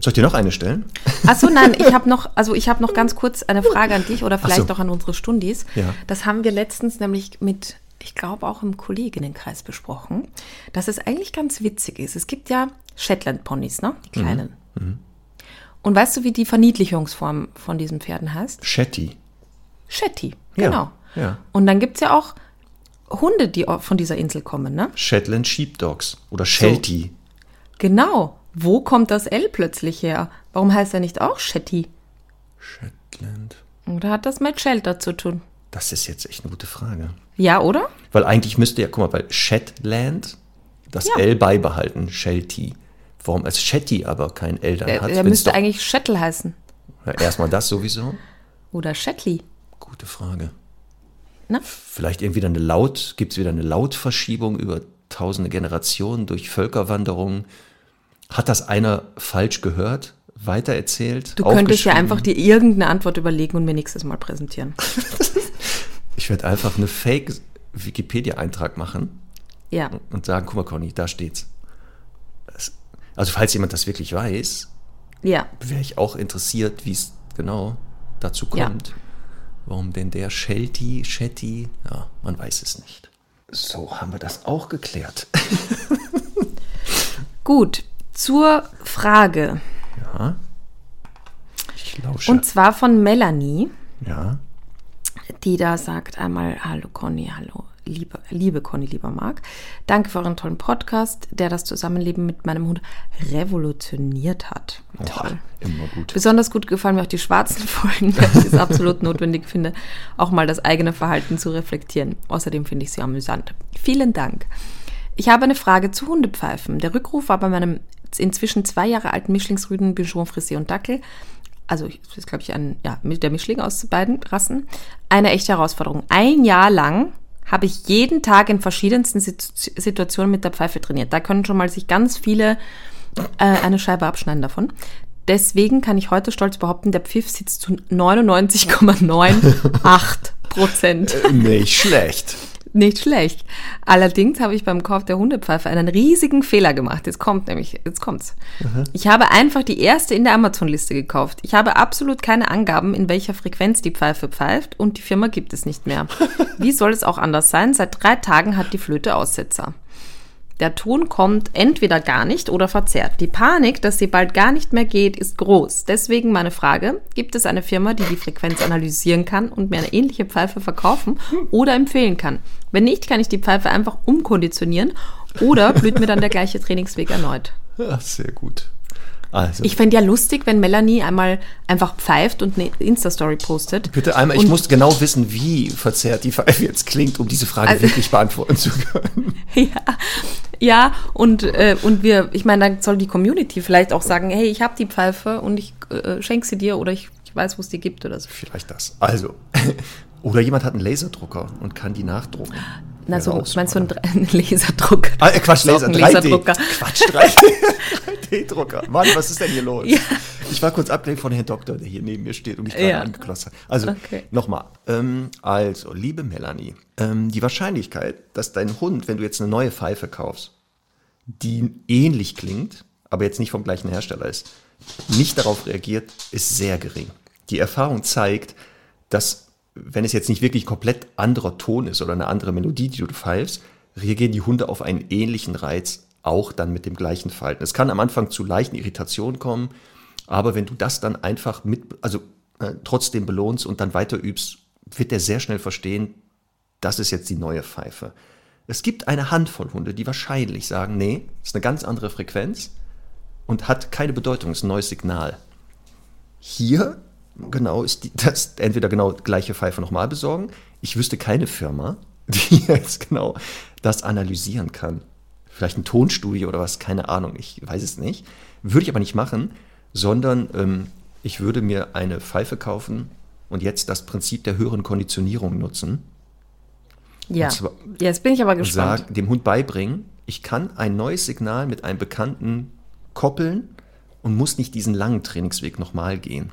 Soll ich dir noch eine stellen?
Achso, nein, ich *laughs* habe noch, also ich habe noch ganz kurz eine Frage an dich oder vielleicht
so.
auch an unsere Stundis.
Ja.
Das haben wir letztens nämlich mit, ich glaube auch im Kolleginnenkreis besprochen, dass es eigentlich ganz witzig ist. Es gibt ja Shetland-Ponys, ne? Die kleinen. Und weißt du, wie die Verniedlichungsform von diesen Pferden heißt?
Shetty.
Shetty,
Ja,
genau.
ja.
Und dann gibt es ja auch Hunde, die von dieser Insel kommen, ne?
Shetland Sheepdogs oder Sheltie.
Genau. Wo kommt das L plötzlich her? Warum heißt er nicht auch Shetty?
Shetland.
Oder hat das mit Shelter zu tun?
Das ist jetzt echt eine gute Frage.
Ja, oder?
Weil eigentlich müsste ja, guck mal, bei Shetland das
Ja.
L beibehalten, Sheltie. Warum als Shetty aber kein L dann
Der,
hat?
der
wenn's
müsste eigentlich Shettle heißen.
Ja, Erstmal das sowieso.
Oder Shetly.
Gute Frage.
Ne?
Vielleicht irgendwie dann eine Laut, gibt es wieder eine Lautverschiebung über tausende Generationen durch Völkerwanderung. Hat das einer falsch gehört, weitererzählt?
Du könntest ja einfach dir irgendeine Antwort überlegen und mir nächstes Mal präsentieren. *laughs*
Ich werde einfach eine Fake-Wikipedia-Eintrag machen
Ja.
und sagen, guck mal, Conny, da steht's. Also falls jemand das wirklich weiß,
Ja.
wäre ich auch interessiert, wie es genau dazu
Ja.
kommt. Warum denn der Shelty, Shetty? Ja, man weiß es nicht. So haben wir das auch geklärt. *laughs*
Gut. Zur Frage.
Ja. Ich lausche.
Und zwar von Melanie,
ja.
die da sagt einmal Hallo Conny, hallo liebe, liebe Conny, lieber Marc. Danke für euren tollen Podcast, der das Zusammenleben mit meinem Hund revolutioniert hat. Toll.
Immer gut.
Besonders gut gefallen mir auch die schwarzen *laughs* Folgen, weil ich es absolut notwendig finde, auch mal das eigene Verhalten zu reflektieren. Außerdem finde ich sie amüsant. Vielen Dank. Ich habe eine Frage zu Hundepfeifen. Der Rückruf war bei meinem inzwischen zwei Jahre alten Mischlingsrüden Bichon Frisé und Dackel, also das ist glaube ich ein, ja, der Mischling aus beiden Rassen, eine echte Herausforderung. Ein Jahr lang habe ich jeden Tag in verschiedensten Situ- Situationen mit der Pfeife trainiert. Da können schon mal sich ganz viele äh, eine Scheibe abschneiden davon. Deswegen kann ich heute stolz behaupten, der Pfiff sitzt zu 99,98 Prozent.
Nicht schlecht.
Nicht schlecht. Allerdings habe ich beim Kauf der Hundepfeife einen riesigen Fehler gemacht. Jetzt kommt nämlich, jetzt kommt's. Ich habe einfach die erste in der Amazon-Liste gekauft. Ich habe absolut keine Angaben, in welcher Frequenz die Pfeife pfeift und die Firma gibt es nicht mehr. *laughs* Wie soll es auch anders sein? Seit drei Tagen hat die Flöte Aussetzer. Der Ton kommt entweder gar nicht oder verzerrt. Die Panik, dass sie bald gar nicht mehr geht, ist groß. Deswegen meine Frage, gibt es eine Firma, die die Frequenz analysieren kann und mir eine ähnliche Pfeife verkaufen oder empfehlen kann? Wenn nicht, kann ich die Pfeife einfach umkonditionieren oder blüht mir dann der gleiche Trainingsweg erneut.
Ja, sehr gut. Also,
Ich fände ja lustig, wenn Melanie einmal einfach pfeift und eine Insta-Story postet.
bitte einmal, ich muss genau wissen, wie verzerrt die Pfeife jetzt klingt, um diese Frage
Also-
wirklich beantworten zu können. *laughs*
Ja, ja und, äh, und wir, ich meine, dann soll die Community vielleicht auch sagen, hey, ich habe die Pfeife und ich äh, schenke sie dir oder ich, ich weiß, wo es die gibt oder so.
Vielleicht das. Also. *laughs* Oder jemand hat einen Laserdrucker und kann die nachdrucken.
Na, so, meinst du einen,
super.
Dre- *laughs* einen Laserdruck?
Ah, Quatsch, Laser, 3D.
Laser-Drucker.
Quatsch, 3D. 3D-Drucker. *laughs* Mann, was ist denn hier los?
Ja.
Ich war kurz abgelenkt von Herrn Doktor, der hier neben mir steht und mich gerade
Ja.
angeklotzt hat. Also,
Okay.
nochmal. Ähm, also, liebe Melanie, ähm, die Wahrscheinlichkeit, dass dein Hund, wenn du jetzt eine neue Pfeife kaufst, die ähnlich klingt, aber jetzt nicht vom gleichen Hersteller ist, nicht darauf reagiert, ist sehr gering. Die Erfahrung zeigt, dass wenn es jetzt nicht wirklich komplett anderer Ton ist oder eine andere Melodie, die du pfeifst, reagieren die Hunde auf einen ähnlichen Reiz auch dann mit dem gleichen Verhalten. Es kann am Anfang zu leichten Irritationen kommen, aber wenn du das dann einfach mit, also äh, trotzdem belohnst und dann weiter übst, wird er sehr schnell verstehen, das ist jetzt die neue Pfeife. Es gibt eine Handvoll Hunde, die wahrscheinlich sagen, nee, ist eine ganz andere Frequenz und hat keine Bedeutung, ist ein neues Signal. Hier genau ist die, das entweder genau gleiche Pfeife nochmal besorgen. Ich wüsste keine Firma, *laughs* die jetzt genau das analysieren kann. Vielleicht ein Tonstudio oder was, keine Ahnung, ich weiß es nicht. Würde ich aber nicht machen, sondern ähm, ich würde mir eine Pfeife kaufen und jetzt das Prinzip der höheren Konditionierung nutzen.
Ja.
Zwar-
jetzt bin ich aber gespannt.
sag, dem Hund beibringen, ich kann ein neues Signal mit einem Bekannten koppeln und muss nicht diesen langen Trainingsweg nochmal gehen.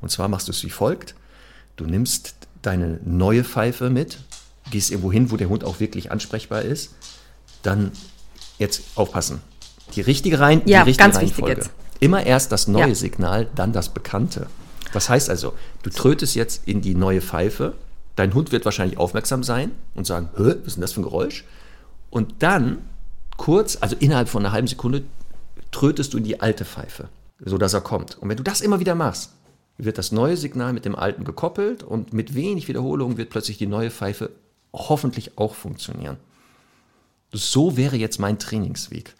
Und zwar machst du es wie folgt. Du nimmst deine neue Pfeife mit, gehst irgendwo hin, wo der Hund auch wirklich ansprechbar ist, dann jetzt aufpassen. Die richtige, Rein
Ja,
die richtige
ganz wichtig
Reihenfolge.
jetzt.
Immer erst das neue
Ja.
Signal, dann das bekannte. Das heißt also, du trötest jetzt in die neue Pfeife, dein Hund wird wahrscheinlich aufmerksam sein und sagen, Hä, was ist denn das für ein Geräusch? Und dann kurz, also innerhalb von einer halben Sekunde, trötest du in die alte Pfeife, sodass er kommt. Und wenn du das immer wieder machst, wird das neue Signal mit dem alten gekoppelt und mit wenig Wiederholung wird plötzlich die neue Pfeife hoffentlich auch funktionieren. So wäre jetzt mein Trainingsweg.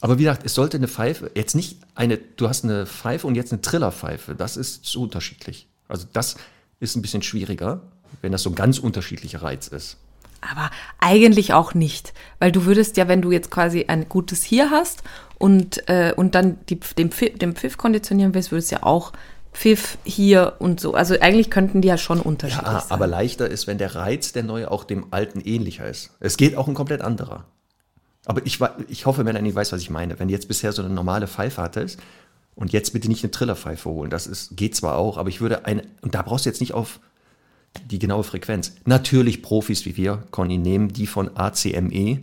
Aber wie gesagt, es sollte eine Pfeife, jetzt nicht eine, du hast eine Pfeife und jetzt eine Trillerpfeife, das ist zu unterschiedlich. Also das ist ein bisschen schwieriger, wenn das so ein ganz unterschiedlicher Reiz ist.
Aber eigentlich auch nicht, weil du würdest ja, wenn du jetzt quasi ein gutes Hier hast und, äh, und dann die, den, Pfiff, den Pfiff konditionieren willst, würdest du ja auch Pfiff hier und so. Also eigentlich könnten die ja schon unterschiedlich
Ja,
sein.
aber leichter ist, wenn der Reiz der neue auch dem alten ähnlicher ist. Es geht auch ein komplett anderer. Aber ich, ich hoffe, Melanie weiß, was ich meine. Wenn du jetzt bisher so eine normale Pfeife hattest und jetzt bitte nicht eine Trillerpfeife holen, das ist, geht zwar auch, aber ich würde eine, und da brauchst du jetzt nicht auf die genaue Frequenz. Natürlich Profis wie wir, Conny, nehmen die von ACME,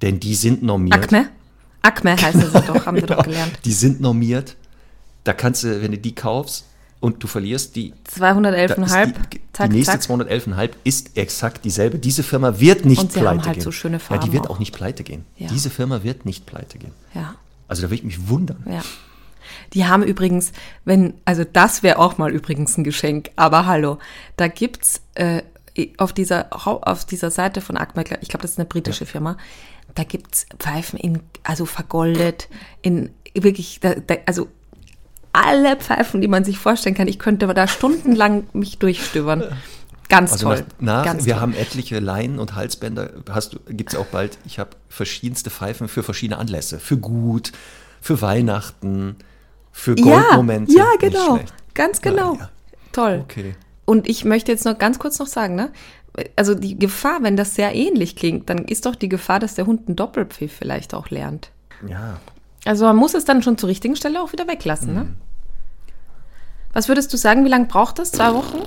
denn die sind normiert.
Acme? Acme heißen sie doch, haben wir doch gelernt.
Die sind normiert. Da kannst du, wenn du die kaufst und du verlierst, die, da ist
211,5.
die,
Zack,
die nächste
zack.
211,5 ist exakt dieselbe. Diese Firma wird nicht
Und sie
pleite
haben halt
gehen.
so schöne
ja,
Farben
die wird
auch.
auch nicht pleite gehen.
Ja.
Diese Firma wird nicht pleite gehen.
Ja,
Also da würde ich mich wundern.
ja. Die haben übrigens, wenn, also das wäre auch mal übrigens ein Geschenk, aber hallo, da gibt's äh, auf dieser auf dieser Seite von Acme, ich glaube, das ist eine britische Firma, da gibt's Pfeifen in, also vergoldet, in wirklich, da, da, also alle Pfeifen, die man sich vorstellen kann. Ich könnte da stundenlang mich durchstöbern. Ganz
Also
toll.
nach, nach
Ganz
wir
toll.
haben etliche Leinen und Halsbänder, gibt es auch bald. Ich habe verschiedenste Pfeifen für verschiedene Anlässe. Für gut, für Weihnachten, für
ja,
Goldmomente.
ja,
Nicht
genau. Ganz genau.
Ja, ja.
Toll.
Okay.
Und ich möchte jetzt noch ganz kurz noch sagen, ne? Also die Gefahr, wenn das sehr ähnlich klingt, dann ist doch die Gefahr, dass der Hund einen Doppelpfiff vielleicht auch lernt.
Ja.
Also man muss es dann schon zur richtigen Stelle auch wieder weglassen, ne? Was würdest du sagen, wie lange braucht das? Zwei Wochen?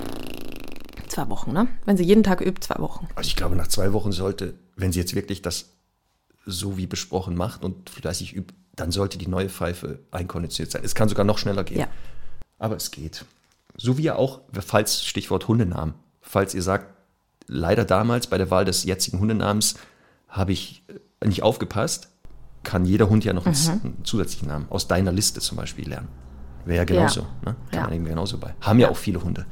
Zwei Wochen, ne? Wenn sie jeden Tag übt, zwei Wochen.
Also ich glaube, nach zwei Wochen sollte, wenn sie jetzt wirklich das so wie besprochen macht und fleißig übt, dann sollte die neue Pfeife einkonditioniert sein. Es kann sogar noch schneller gehen.
Ja.
Aber es geht. So wie ja auch, falls Stichwort Hundenamen, falls ihr sagt, leider damals bei der Wahl des jetzigen Hundenamens habe ich äh, nicht aufgepasst, kann jeder Hund ja noch
Mhm.
einen zusätzlichen Namen aus deiner Liste zum Beispiel lernen. Wäre ja genauso. Ne? Kann
Ja.
man eben genauso bei. Haben ja auch viele Hunde.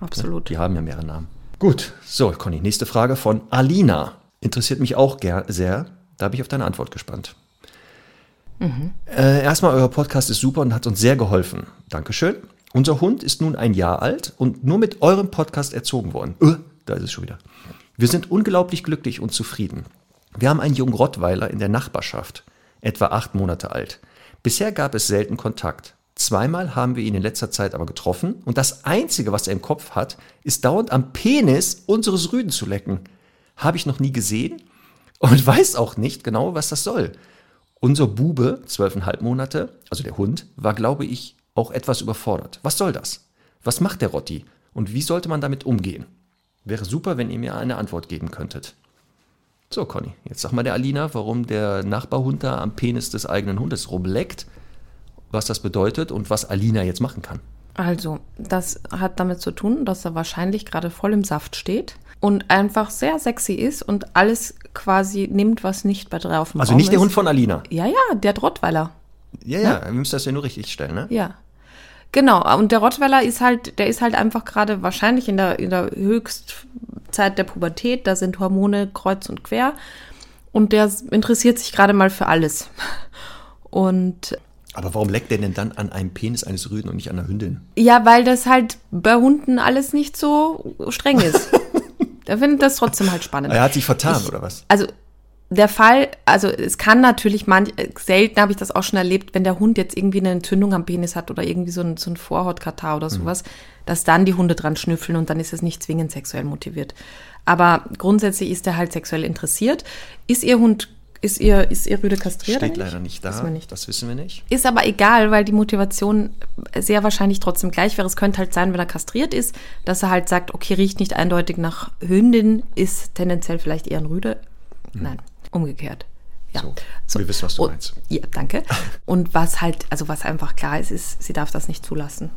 Absolut.
Die haben ja mehrere Namen. Gut, so, Conny, nächste Frage von Alina. Interessiert mich auch sehr. Da bin ich auf deine Antwort gespannt. Äh, erstmal, euer Podcast ist super und hat uns sehr geholfen. Dankeschön. Unser Hund ist nun ein Jahr alt und nur mit eurem Podcast erzogen worden. Äh, da ist es schon wieder. Wir sind unglaublich glücklich und zufrieden. Wir haben einen jungen Rottweiler in der Nachbarschaft, etwa acht Monate alt. Bisher gab es selten Kontakt. Zweimal haben wir ihn in letzter Zeit aber getroffen und das Einzige, was er im Kopf hat, ist dauernd am Penis unseres Rüden zu lecken. Habe ich noch nie gesehen und *laughs* weiß auch nicht genau, was das soll. Unser Bube, zwölfeinhalb Monate, also der Hund, war, glaube ich, auch etwas überfordert. Was soll das? Was macht der Rotti? Und wie sollte man damit umgehen? Wäre super, wenn ihr mir eine Antwort geben könntet. So, Conny, jetzt sag mal der Alina, warum der Nachbarhund da am Penis des eigenen Hundes rumleckt, was das bedeutet und was Alina jetzt machen kann.
Also, das hat damit zu tun, dass er wahrscheinlich gerade voll im Saft steht und einfach sehr sexy ist und alles quasi nimmt, was nicht bei drei auf dem
Also nicht der
ist.
Hund von Alina.
Ja, ja, der Rottweiler.
Ja, ja, wir müssen das ja nur richtig stellen, ne?
Ja. Genau, und der Rottweiler ist halt, der ist halt einfach gerade wahrscheinlich in der, in der Höchstzeit der Pubertät, da sind Hormone kreuz und quer und der interessiert sich gerade mal für alles. Und
Aber warum leckt der denn dann an einem Penis eines Rüden und nicht an einer Hündin?
ja, weil das halt bei Hunden alles nicht so streng ist. *laughs* der findet das trotzdem halt spannend.
Er hat sich vertan,
Ich-
oder was?
Also der Fall, also es kann natürlich manch, selten habe ich das auch schon erlebt, wenn der Hund jetzt irgendwie eine Entzündung am Penis hat oder irgendwie so ein, so ein Vorhautkatar oder sowas, dass dann die Hunde dran schnüffeln und dann ist es nicht zwingend sexuell motiviert. Aber grundsätzlich ist er halt sexuell interessiert. Ist ihr Hund, ist ihr, ist ihr Rüde kastriert?
Steht
eigentlich?
leider nicht da.
Nicht.
Das wissen wir nicht.
Ist aber egal, weil die Motivation sehr wahrscheinlich trotzdem gleich wäre. Es könnte halt sein, wenn er kastriert ist, dass er halt sagt, okay, riecht nicht eindeutig nach Hündin, ist tendenziell vielleicht eher ein Rüde. Nein. Umgekehrt. Ja.
So, so. Wir wissen, was du
und,
meinst.
Ja, danke. *laughs* Und was halt, also was einfach klar ist, ist, sie darf das nicht zulassen.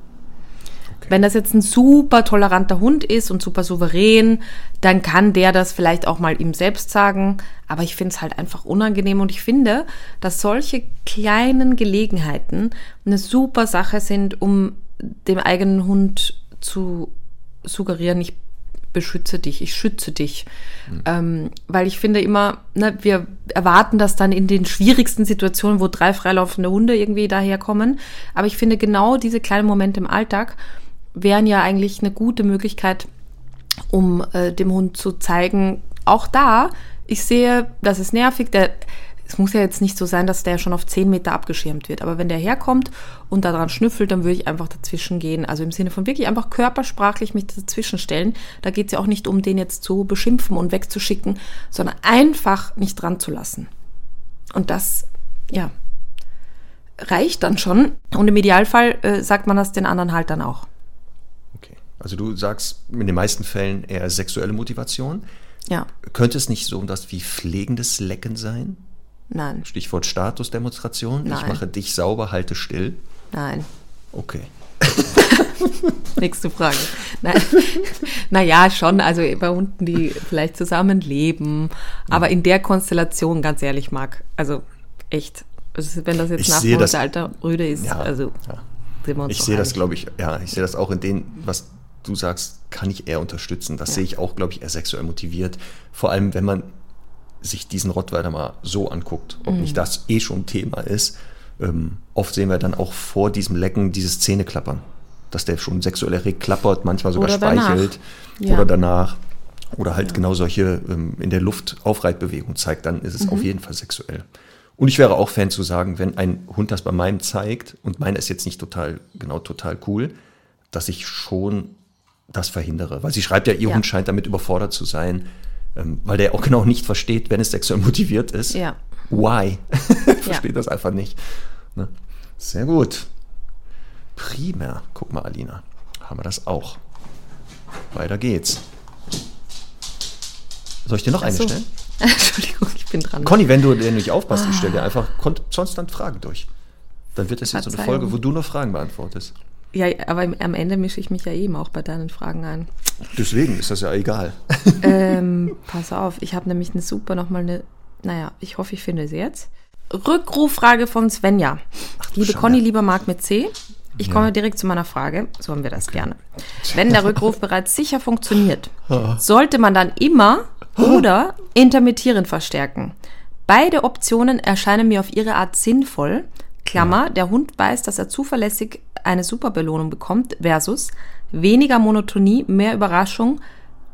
Okay. Wenn das jetzt ein super toleranter Hund ist und super souverän, dann kann der das vielleicht auch mal ihm selbst sagen. Aber ich finde es halt einfach unangenehm und ich finde, dass solche kleinen Gelegenheiten eine super Sache sind, um dem eigenen Hund zu suggerieren, ich beschütze dich, ich schütze dich. Mhm. Ähm, weil ich finde immer, ne, wir erwarten das dann in den schwierigsten Situationen, wo drei freilaufende Hunde irgendwie daherkommen. Aber ich finde genau diese kleinen Momente im Alltag wären ja eigentlich eine gute Möglichkeit, um äh, dem Hund zu zeigen, auch da, ich sehe, das ist nervig, der es muss ja jetzt nicht so sein, dass der schon auf 10 Meter abgeschirmt wird. Aber wenn der herkommt und daran schnüffelt, dann würde ich einfach dazwischen gehen. Also im Sinne von wirklich einfach körpersprachlich mich dazwischen stellen. Da geht es ja auch nicht um, den jetzt zu beschimpfen und wegzuschicken, sondern einfach nicht dran zu lassen. Und das, ja, reicht dann schon. Und im Idealfall äh, sagt man das den anderen halt dann auch.
Also du sagst in den meisten Fällen eher sexuelle Motivation.
Ja.
Könnte es nicht so das wie pflegendes Lecken sein?
Nein.
Stichwort Statusdemonstration.
Nein.
Ich mache dich sauber, halte still.
Nein.
Okay. *laughs*
Nächste Frage. Nein. *laughs* Naja, schon. Also bei Hunden, die vielleicht zusammenleben. Aber in der Konstellation, ganz ehrlich, mag. Also echt. Also wenn das jetzt
ich nach
Alter Rüde ist,
ja,
also
ja. sehen wir uns Ich sehe das, glaube ich, ja, ich sehe das auch in dem, was du sagst, kann ich eher unterstützen. Das ja. sehe ich auch, glaube ich, eher sexuell motiviert. Vor allem, wenn man sich diesen Rottweiler mal so anguckt, ob mhm. nicht das eh schon Thema ist. Ähm, oft sehen wir dann auch vor diesem Lecken dieses Zähneklappern, dass der schon sexuell erregt klappert, manchmal sogar oder speichelt ja. oder danach. Oder halt ja. genau solche ähm, in der Luft Aufreitbewegung zeigt, dann ist es mhm. auf jeden Fall sexuell. Und ich wäre auch Fan zu sagen, wenn ein Hund das bei meinem zeigt und meiner ist jetzt nicht total, genau total cool, dass ich schon das verhindere. Weil sie schreibt ja, ihr ja. Hund scheint damit überfordert zu sein ähm, weil der auch genau nicht versteht, wenn es sexuell motiviert ist.
Ja.
Why? *laughs* versteht ja. das einfach nicht. Ne? Sehr gut. Prima. Guck mal, Alina. Haben wir das auch. Weiter geht's. Soll ich dir noch eine stellen? *laughs*
Entschuldigung, ich bin dran.
Conny, wenn du dir nicht aufpasst, ah. ich stelle dir einfach konstant Fragen durch. Dann wird es jetzt so eine Folge, wo du nur Fragen beantwortest.
Ja, aber am Ende mische ich mich ja eben auch bei deinen Fragen ein.
Deswegen ist das ja egal.
Ähm, *laughs* pass auf, ich habe nämlich eine super nochmal eine, naja, ich hoffe, ich finde sie jetzt. Rückruffrage von Svenja. Ach, Liebe Schande. Conny, lieber Marc mit C. Ich komme ja. direkt zu meiner Frage. So haben wir das okay. gerne. Wenn der Rückruf *laughs* bereits sicher funktioniert, sollte man dann immer oder intermittierend verstärken? Beide Optionen erscheinen mir auf ihre Art sinnvoll. Klammer, ja. der Hund weiß, dass er zuverlässig eine Superbelohnung bekommt, versus weniger Monotonie, mehr Überraschung,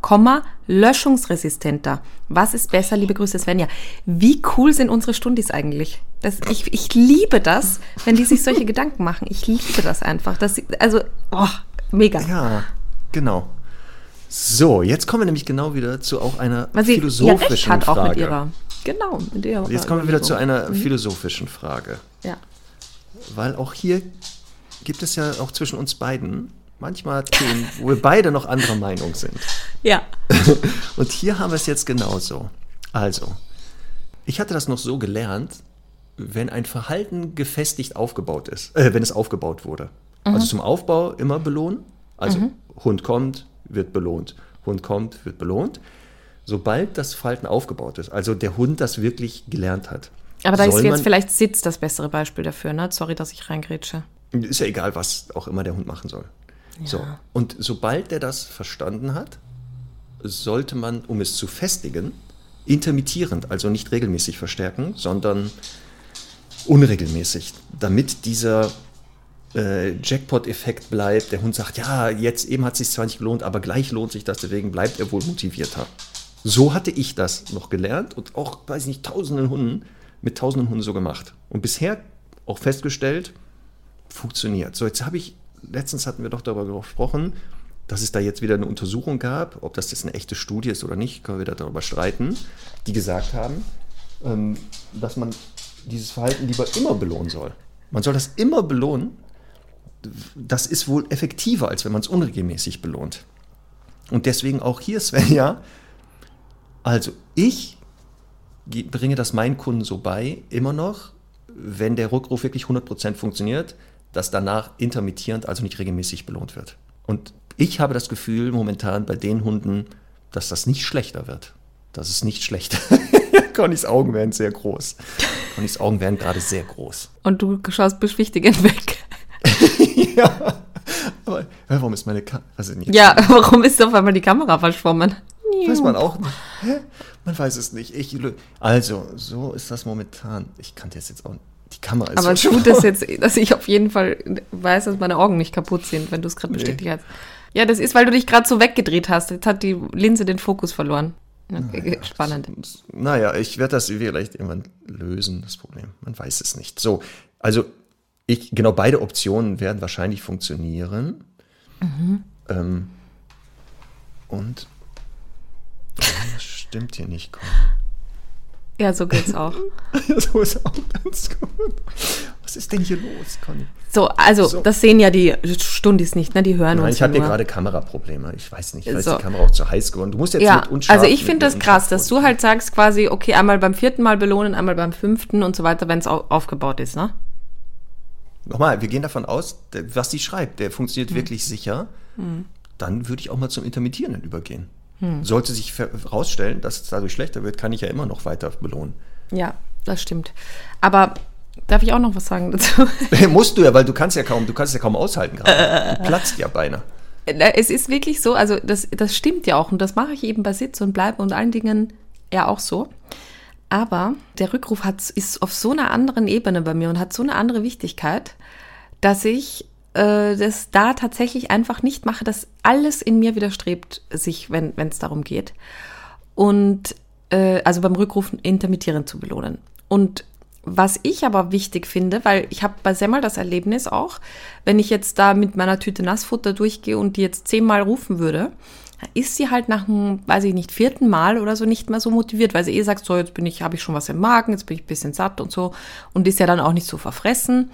Komma, löschungsresistenter. Was ist besser, liebe Grüße Svenja? Wie cool sind unsere Stundis eigentlich? Das, ich, ich liebe das, wenn die sich solche *laughs* Gedanken machen. Ich liebe das einfach. Das, also, oh, mega.
Ja, genau. So, jetzt kommen wir nämlich genau wieder zu auch einer Weil sie philosophischen ja hat Frage. Auch mit ihrer,
genau, mit
ihrer Jetzt kommen wir wieder zu einer mhm. philosophischen Frage.
Ja.
Weil auch hier gibt es ja auch zwischen uns beiden manchmal Themen, wo wir beide noch anderer Meinung sind. *laughs*
Ja. *laughs*
Und hier haben wir es jetzt genauso. Also, ich hatte das noch so gelernt, wenn ein Verhalten gefestigt aufgebaut ist, äh, wenn es aufgebaut wurde. Mhm. Also zum Aufbau immer belohnen. Also mhm. Hund kommt, wird belohnt. Hund kommt, wird belohnt. Sobald das Verhalten aufgebaut ist, also der Hund das wirklich gelernt hat.
Aber da ist jetzt vielleicht Sitz das bessere Beispiel dafür, ne? Sorry, dass ich reingrätsche.
Ist ja egal, was auch immer der Hund machen soll. Ja. So. Und sobald der das verstanden hat, sollte man, um es zu festigen, intermittierend, also nicht regelmäßig verstärken, sondern unregelmäßig, damit dieser äh, Jackpot-Effekt bleibt. Der Hund sagt, ja, jetzt eben hat es sich zwar nicht gelohnt, aber gleich lohnt sich das, deswegen bleibt er wohl motivierter. So hatte ich das noch gelernt und auch, weiß ich nicht, tausenden Hunden, mit tausenden Hunden so gemacht. Und bisher auch festgestellt, funktioniert. So, jetzt habe ich, letztens hatten wir doch darüber gesprochen, dass es da jetzt wieder eine Untersuchung gab, ob das jetzt eine echte Studie ist oder nicht, können wir wieder darüber streiten, die gesagt haben, ähm, dass man dieses Verhalten lieber immer belohnen soll. Man soll das immer belohnen. Das ist wohl effektiver, als wenn man es unregelmäßig belohnt. Und deswegen auch hier, Svenja, also ich ge- bringe das meinen Kunden so bei, immer noch, wenn der Rückruf wirklich 100% funktioniert, dass danach intermittierend, also nicht regelmäßig belohnt wird. Und ich habe das Gefühl momentan bei den Hunden, dass das nicht schlechter wird. Das ist nicht schlechter. *laughs* Connys Augen werden sehr groß. Connys Augen werden gerade sehr groß.
Und du schaust beschwichtigend *laughs* weg. *laughs*
ja. Aber äh, warum ist meine Kamera? Also nicht.
Ja, warum ist auf einmal die Kamera verschwommen?
Weiß man auch nicht. Hä? Man weiß es nicht. Ich, also, so ist das momentan. Ich kann das jetzt auch. Die Kamera ist
Aber
verschwommen.
gut, dass, jetzt, dass ich auf jeden Fall weiß, dass meine Augen nicht kaputt sind, wenn du es gerade
Nee.
bestätigt hast. Ja, das ist, weil du dich gerade so weggedreht hast. Jetzt hat die Linse den Fokus verloren. Okay, Spannend.
Naja, ich werde das vielleicht irgendwann lösen, das Problem. Man weiß es nicht. So, also ich, genau beide Optionen werden wahrscheinlich funktionieren. Ähm, und das stimmt hier nicht. Conny.
Ja, so geht's auch. *laughs*
so ist auch ganz gut. Was ist denn hier los, Conny?
So, also,
So.
das sehen ja die Stundis nicht, ne? Die hören
Nein,
uns
ich habe
ja
hier gerade Kameraprobleme. Ich weiß nicht, vielleicht
So.
die Kamera auch zu heiß geworden. Du musst jetzt
Ja,
mit unscharf,
also ich finde das krass, dass du halt sagst quasi, okay, einmal beim vierten Mal belohnen, einmal beim fünften und so weiter, wenn es aufgebaut ist, ne?
Nochmal, wir gehen davon aus, was sie schreibt, der funktioniert
Hm.
wirklich sicher. Dann würde ich auch mal zum Intermittierenden übergehen.
Hm.
Sollte sich herausstellen, dass es dadurch schlechter wird, kann ich ja immer noch weiter belohnen.
Ja, das stimmt. Aber darf ich auch noch was sagen dazu? *laughs*
Musst du ja, weil du kannst ja kaum, du kannst ja kaum aushalten gerade. Du platzt ja beinahe.
Es ist wirklich so, also das, das stimmt ja auch und das mache ich eben bei Sitz und Bleib und allen Dingen ja auch so. Aber der Rückruf hat, ist auf so einer anderen Ebene bei mir und hat so eine andere Wichtigkeit, dass ich äh, das da tatsächlich einfach nicht mache, dass alles in mir widerstrebt sich, wenn es darum geht. Und äh, also beim Rückruf intermittierend zu belohnen. Und was ich aber wichtig finde, weil ich habe bei Semmel das Erlebnis auch, wenn ich jetzt da mit meiner Tüte Nassfutter durchgehe und die jetzt zehnmal rufen würde, ist sie halt nach dem, weiß ich nicht, vierten Mal oder so nicht mehr so motiviert, weil sie eh sagt, so jetzt bin ich, habe ich schon was im Magen, jetzt bin ich ein bisschen satt und so und ist ja dann auch nicht so verfressen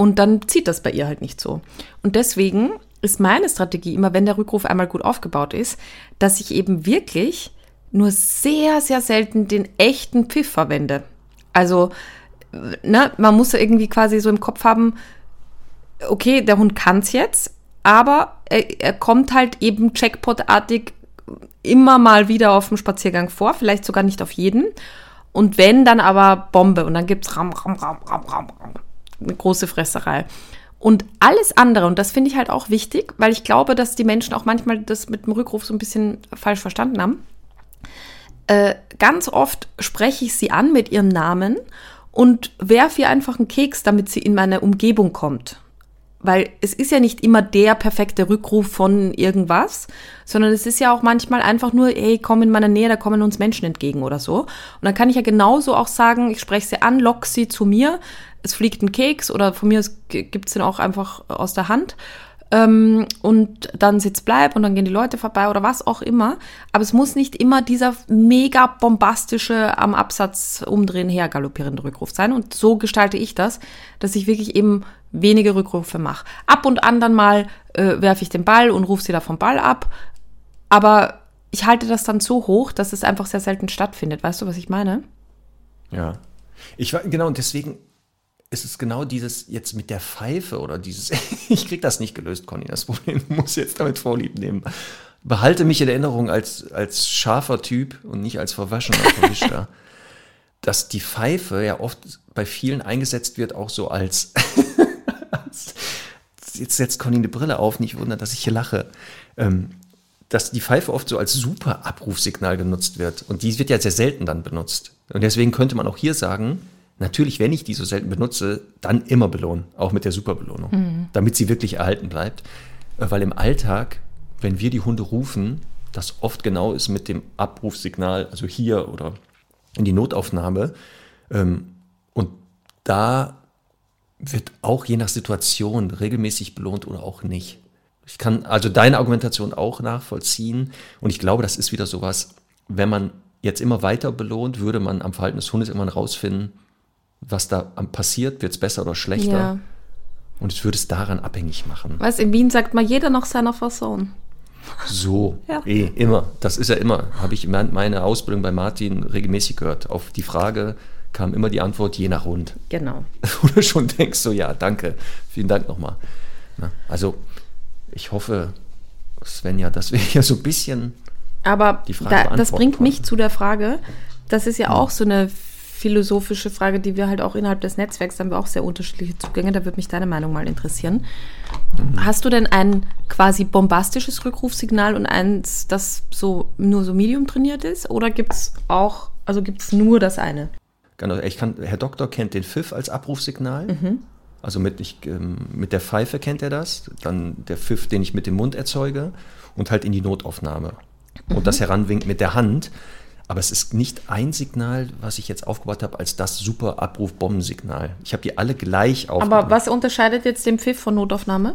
und dann zieht das bei ihr halt nicht so. Und deswegen ist meine Strategie immer, wenn der Rückruf einmal gut aufgebaut ist, dass ich eben wirklich nur sehr, sehr selten den echten Pfiff verwende. Also, ne, man muss irgendwie quasi so im Kopf haben, okay, der Hund kann's jetzt, aber er, er kommt halt eben Jackpot-artig immer mal wieder auf dem Spaziergang vor, vielleicht sogar nicht auf jeden. Und wenn, dann aber Bombe und dann gibt's ram, ram, ram, ram, ram, ram. Eine große Fresserei. Und alles andere, und das finde ich halt auch wichtig, weil ich glaube, dass die Menschen auch manchmal das mit dem Rückruf so ein bisschen falsch verstanden haben. Äh, ganz oft spreche ich sie an mit ihrem Namen und werfe ihr einfach einen Keks, damit sie in meine Umgebung kommt. Weil es ist ja nicht immer der perfekte Rückruf von irgendwas, sondern es ist ja auch manchmal einfach nur, hey, komm in meine Nähe, da kommen uns Menschen entgegen oder so. Und dann kann ich ja genauso auch sagen, ich spreche sie an, lock sie zu mir, es fliegt ein Keks oder von mir gibt's den auch einfach aus der Hand. Ähm, und dann sitzt bleib und dann gehen die Leute vorbei oder was auch immer. Aber es muss nicht immer dieser mega bombastische am Absatz umdrehen her galoppierende Rückruf sein. Und so gestalte ich das, dass ich wirklich eben wenige Rückrufe mache. Ab und an dann mal äh, werfe ich den Ball und rufe sie da vom Ball ab. Aber ich halte das dann so hoch, dass es einfach sehr selten stattfindet. Weißt du, was ich meine?
Ja. Ich war, genau, und deswegen ist es genau dieses jetzt mit der Pfeife oder dieses, *laughs* ich krieg das nicht gelöst, Conny, das Problem muss jetzt damit Vorlieb nehmen. Behalte mich in Erinnerung als, als scharfer Typ und nicht als verwaschener, verwischter. *laughs* dass die Pfeife ja oft bei vielen eingesetzt wird, auch so als, *laughs* jetzt setzt Conny eine Brille auf, nicht wundern, dass ich hier lache. Ähm, dass die Pfeife oft so als super Abrufsignal genutzt wird. Und die wird ja sehr selten dann benutzt. Und deswegen könnte man auch hier sagen, natürlich, wenn ich die so selten benutze, dann immer belohnen, auch mit der Superbelohnung, damit sie wirklich erhalten bleibt. Äh, Weil im Alltag, wenn wir die Hunde rufen, das oft genau ist mit dem Abrufsignal, also hier oder in die Notaufnahme. Ähm, und da wird auch je nach Situation regelmäßig belohnt oder auch nicht. Ich kann also deine Argumentation auch nachvollziehen und ich glaube, das ist wieder sowas, wenn man jetzt immer weiter belohnt, würde man am Verhalten des Hundes immer rausfinden, was da passiert, wird es besser oder schlechter
Ja.
und es würde es daran abhängig machen.
Weißt in Wien sagt man jeder nach seiner Fasson.
So, *laughs*
Ja.
eh, immer. Das ist ja immer. Habe ich meiner Ausbildung bei Martin regelmäßig gehört. Auf die Frage kam immer die Antwort, je nach Hund.
Genau. *laughs*
Wo du schon denkst, so ja, danke, vielen Dank nochmal. Na, also, ich hoffe, Svenja, dass wir hier so ein bisschen
Aber
Die Frage
da, das bringt mich
konnten.
zu der Frage, das ist ja auch so eine philosophische Frage, die wir halt auch innerhalb des Netzwerks, haben wir auch sehr unterschiedliche Zugänge, da würde mich deine Meinung mal interessieren.
Mhm.
Hast du denn ein quasi bombastisches Rückrufsignal und eins, das so nur so medium trainiert ist? Oder gibt es auch, also gibt es nur das eine?
Ich kann, Herr Doktor kennt den Pfiff als Abrufsignal.
Mhm.
Also mit, ich, ähm, mit der Pfeife kennt er das. Dann der Pfiff, den ich mit dem Mund erzeuge. Und halt in die Notaufnahme.
Mhm.
Und das Heranwinken mit der Hand. Aber es ist nicht ein Signal, was ich jetzt aufgebaut habe, als das super Abruf-Bombensignal. Ich habe die alle gleich aufgebaut.
Aber was unterscheidet jetzt den Pfiff von Notaufnahme?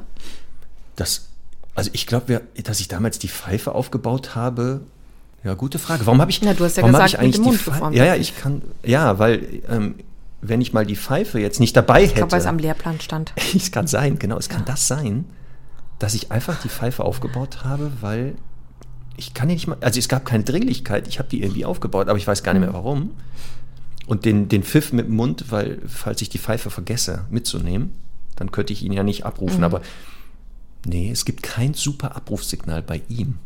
Das, also ich glaube, dass ich damals die Pfeife aufgebaut habe. Ja, gute Frage. Warum habe ich?
Ja, du hast ja gesagt,
ich
mit dem
eigentlich
Mund
Pfeife? Ja, ja, ich kann. Ja, weil ähm, wenn ich mal die Pfeife jetzt nicht dabei
Ich glaube, weil es
hätte,
am Lehrplan stand. *laughs*
es kann sein, genau, es kann das sein, dass ich einfach die Pfeife aufgebaut habe, weil ich kann ja nicht mal, also es gab keine Dringlichkeit, ich habe die irgendwie aufgebaut, aber ich weiß gar nicht mehr warum. Und den, den Pfiff mit dem Mund, weil falls ich die Pfeife vergesse mitzunehmen, dann könnte ich ihn ja nicht abrufen. Aber nee, es gibt kein super Abrufsignal bei ihm.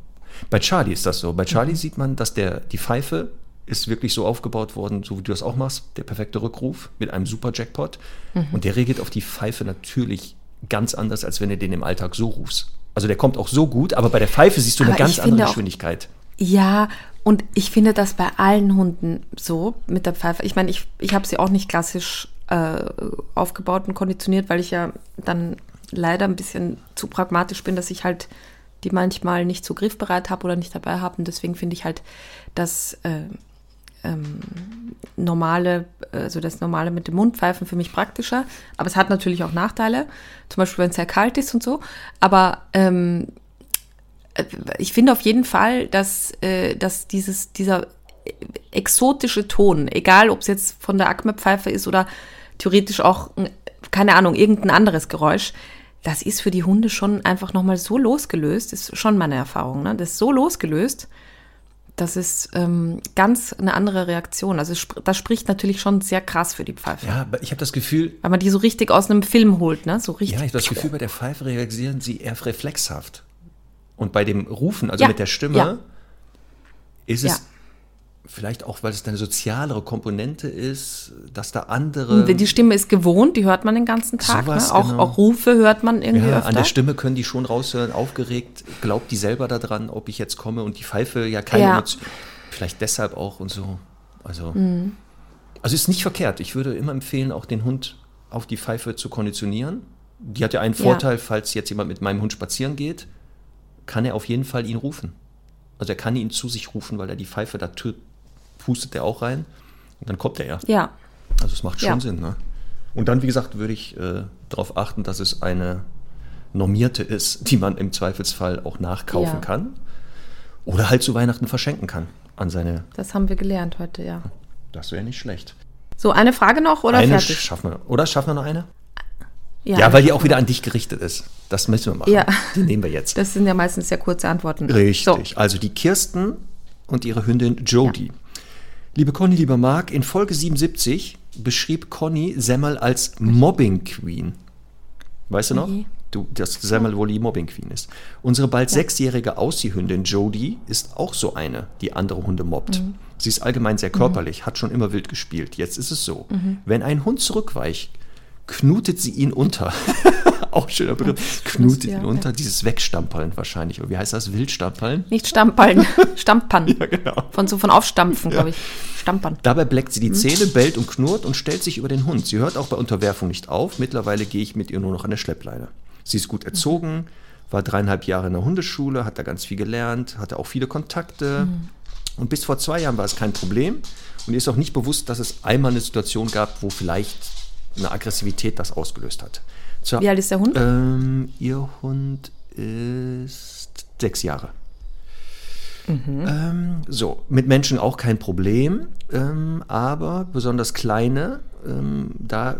Bei Charlie ist das so. Bei Charlie sieht man, dass der, die Pfeife ist wirklich so aufgebaut worden, so wie du das auch machst, der perfekte Rückruf mit einem super Jackpot. Und der reagiert auf die Pfeife natürlich ganz anders, als wenn du den im Alltag so rufst. Also der kommt auch so gut, aber bei der Pfeife siehst du eine
Aber
ganz
ich
andere
finde auch-
Geschwindigkeit.
Ja, und ich finde das bei allen Hunden so mit der Pfeife. Ich meine, ich, ich habe sie auch nicht klassisch äh, aufgebaut und konditioniert, weil ich ja dann leider ein bisschen zu pragmatisch bin, dass ich halt die manchmal nicht so griffbereit habe oder nicht dabei habe. Und deswegen finde ich halt das äh, ähm, normale, also das normale mit dem Mundpfeifen für mich praktischer. Aber es hat natürlich auch Nachteile, zum Beispiel wenn es sehr kalt ist und so. Aber ähm, ich finde auf jeden Fall, dass, äh, dass dieses, dieser exotische Ton, egal ob es jetzt von der Acme-Pfeife ist oder theoretisch auch, ein- keine Ahnung, irgendein anderes Geräusch, das ist für die Hunde schon einfach nochmal so losgelöst, ist schon meine Erfahrung, ne? Das ist so losgelöst, das ist ähm, ganz eine andere Reaktion. Also das spricht natürlich schon sehr krass für die Pfeife.
Ja, aber ich habe das Gefühl,
Weil man die so richtig aus einem Film holt, ne? So richtig.
Ja, ich habe das Gefühl, bei der Pfeife reagieren sie eher reflexhaft. Und bei dem Rufen, also
Ja,
mit der Stimme,
ja.
ist es
Ja.
Vielleicht auch, weil es eine sozialere Komponente ist, dass da andere.
Und die Stimme ist gewohnt, die hört man den ganzen Tag.
Sowas,
ne? auch,
genau.
auch Rufe hört man irgendwie
ja,
öfter.
an der Stimme können die schon raushören, aufgeregt, glaubt die selber daran, ob ich jetzt komme und die Pfeife ja keine
Ja.
Emotion. Vielleicht deshalb auch und so. Also,
Mhm.
also ist nicht verkehrt. Ich würde immer empfehlen, auch den Hund auf die Pfeife zu konditionieren. Die hat ja einen
Ja.
Vorteil, falls jetzt jemand mit meinem Hund spazieren geht, kann er auf jeden Fall ihn rufen. Also er kann ihn zu sich rufen, weil er die Pfeife da tü- pustet er auch rein und dann kommt er ja.
Ja,
Also es macht schon
Ja.
Sinn. Ne? Und dann, wie gesagt, würde ich äh, darauf achten, dass es eine normierte ist, die man im Zweifelsfall auch nachkaufen
Ja.
kann. Oder halt zu Weihnachten verschenken kann an seine.
das haben wir gelernt heute, ja.
Das wäre nicht schlecht.
So, eine Frage noch oder
eine
fertig?
schaffen wir. Oder schaffen wir noch eine? Ja, weil die auch wieder an dich gerichtet ist. Das müssen wir machen.
Ja.
Die nehmen wir jetzt.
Das sind ja meistens sehr kurze Antworten.
Richtig.
So,
Also die Kirsten und ihre Hündin Jodie. Liebe Conny, lieber Marc, in Folge 77 beschrieb Conny Semmel als Mobbing Queen. Weißt du noch?
Oje.
Du, dass Semmel wohl die Mobbing Queen ist. Unsere bald sechsjährige Ausziehhündin Jodie ist auch so eine, die andere Hunde mobbt.
Mhm.
Sie ist allgemein sehr körperlich, hat schon immer wild gespielt. Jetzt ist es so.
Mhm.
Wenn ein Hund zurückweicht, knutet sie ihn unter. *laughs* *laughs* auch schöner Begriff.
Ja,
ihn unter. Dieses Wegstampeln wahrscheinlich. Oder wie heißt das? Wildstampeln?
nicht Stammpallen, *laughs* Stampern.
Ja, genau.
Von so von Aufstampfen, glaube ich. Stampern.
Dabei bleckt sie die Zähne, bellt und knurrt und stellt sich über den Hund. Sie hört auch bei Unterwerfung nicht auf. Mittlerweile gehe ich mit ihr nur noch an der Schleppleine. Sie ist gut erzogen, war dreieinhalb Jahre in der Hundeschule, hat da ganz viel gelernt, hatte auch viele Kontakte.
Mhm.
Und bis vor zwei Jahren war es kein Problem. Und ihr ist auch nicht bewusst, dass es einmal eine Situation gab, wo vielleicht eine Aggressivität das ausgelöst hat. Zur-
Wie alt ist der Hund?
ähm, ihr Hund ist sechs Jahre. Ähm, so, mit Menschen auch kein Problem, ähm, aber besonders kleine, ähm, da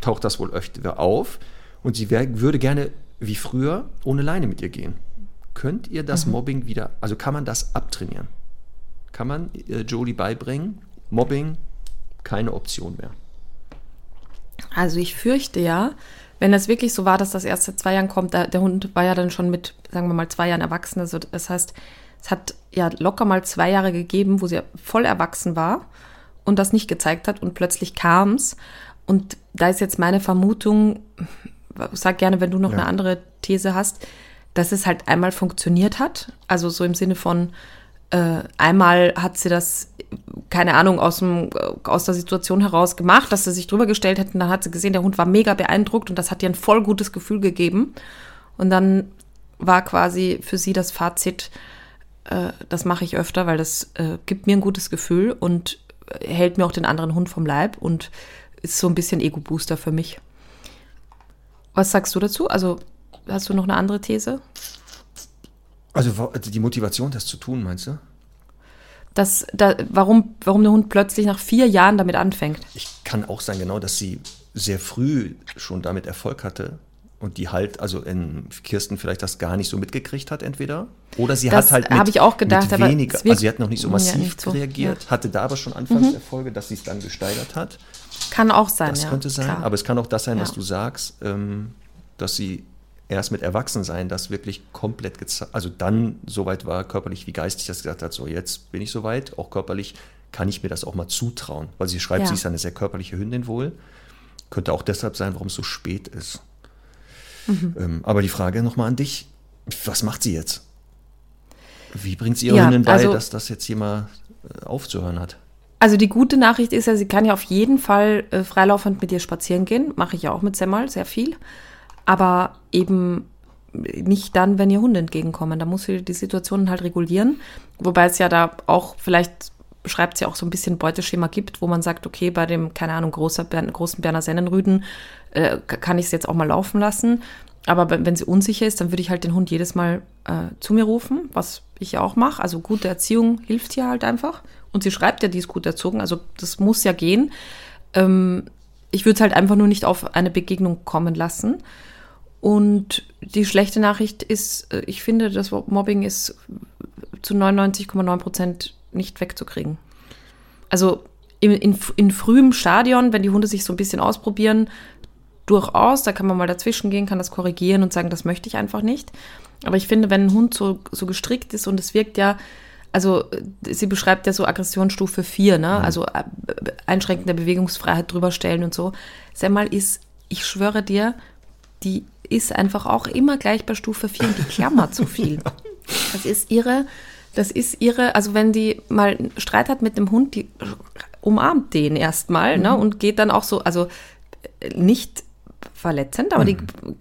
taucht das wohl öfter auf. Und sie wär, würde gerne, wie früher, ohne Leine mit ihr gehen könnt ihr das mhm. Mobbing wieder, also kann man das abtrainieren? Kann man äh, Jolie beibringen, Mobbing keine Option mehr?
Also ich fürchte ja, wenn es wirklich so war, dass das erst seit zwei Jahren kommt, der, der Hund war ja dann schon mit, sagen wir mal, zwei Jahren erwachsen. Also das heißt, es hat ja locker mal zwei Jahre gegeben, wo sie voll erwachsen war und das nicht gezeigt hat und plötzlich kam es. Und da ist jetzt meine Vermutung, sag gerne, wenn du noch ja. eine andere These hast, dass es halt einmal funktioniert hat. Also so im Sinne von, äh, einmal hat sie das, keine Ahnung, aus, dem, aus der Situation heraus gemacht, dass sie sich drüber gestellt hätten. Dann hat sie gesehen, der Hund war mega beeindruckt und das hat ihr ein voll gutes Gefühl gegeben. Und dann war quasi für sie das Fazit, äh, das mache ich öfter, weil das äh, gibt mir ein gutes Gefühl und hält mir auch den anderen Hund vom Leib und ist so ein bisschen Ego-Booster für mich. Was sagst du dazu? Also hast du noch eine andere These?
Also, also die Motivation, das zu tun, meinst du?
Das, da, warum, warum der Hund plötzlich nach vier Jahren damit anfängt?
Ich kann auch sagen, genau, dass sie sehr früh schon damit Erfolg hatte und die halt, also in Kirsten vielleicht das gar nicht so mitgekriegt hat, entweder. Oder sie
das
hat halt
mit, ich auch gedacht,
mit weniger, also sie hat noch nicht so massiv ja, nicht so. reagiert, ja. hatte da aber schon Anfangserfolge, mhm. dass sie es dann gesteigert hat.
Kann auch sein,
das
ja.
könnte sein, klar. aber es kann auch das sein, was du sagst, ähm, dass sie erst mit Erwachsensein das wirklich komplett gezeigt, also dann so weit war, körperlich wie geistig, dass gesagt hat, so jetzt bin ich soweit, auch körperlich kann ich mir das auch mal zutrauen, weil sie schreibt, ja. sie ist eine sehr körperliche Hündin wohl. Könnte auch deshalb sein, warum es so spät ist. Mhm. Ähm, aber die Frage nochmal an dich, was macht sie jetzt? Wie bringt sie ihre ja, Hündin bei, also, dass das jetzt hier mal äh, aufzuhören hat?
Also die gute Nachricht ist ja, sie kann ja auf jeden Fall äh, freilaufend mit ihr spazieren gehen. Mache ich ja auch mit Semmel sehr viel aber eben nicht dann, wenn ihr Hunde entgegenkommen. Da muss sie die Situationen halt regulieren. Wobei es ja da auch vielleicht beschreibt sie auch so ein bisschen Beuteschema gibt, wo man sagt, okay, bei dem, keine Ahnung, großer, großen Berner Sennenrüden äh, kann ich es jetzt auch mal laufen lassen. Aber wenn sie unsicher ist, dann würde ich halt den Hund jedes Mal äh, zu mir rufen, was ich ja auch mache. Also gute Erziehung hilft hier halt einfach. Und sie schreibt ja, die ist gut erzogen, also das muss ja gehen. Ähm, ich würde es halt einfach nur nicht auf eine Begegnung kommen lassen. Und die schlechte Nachricht ist, äh, ich finde, das Mobbing ist zu 99,9 Prozent nicht wegzukriegen. Also in, in, in frühem Stadion, wenn die Hunde sich so ein bisschen ausprobieren, durchaus, da kann man mal dazwischen gehen, kann das korrigieren und sagen, das möchte ich einfach nicht. Aber ich finde, wenn ein Hund so, so gestrickt ist und es wirkt ja, also sie beschreibt ja so Aggressionsstufe 4, ne? Mhm. Also äh, einschränkende Bewegungsfreiheit drüber stellen und so. Sag ist, ich schwöre dir, die ist einfach auch immer gleich bei Stufe 4 und die klammert zu viel. *laughs* Das ist ihre, das ist ihre, also wenn die mal einen Streit hat mit dem Hund, die umarmt den erstmal ne, mhm. ne, und geht dann auch so, also nicht verletzend, aber mhm.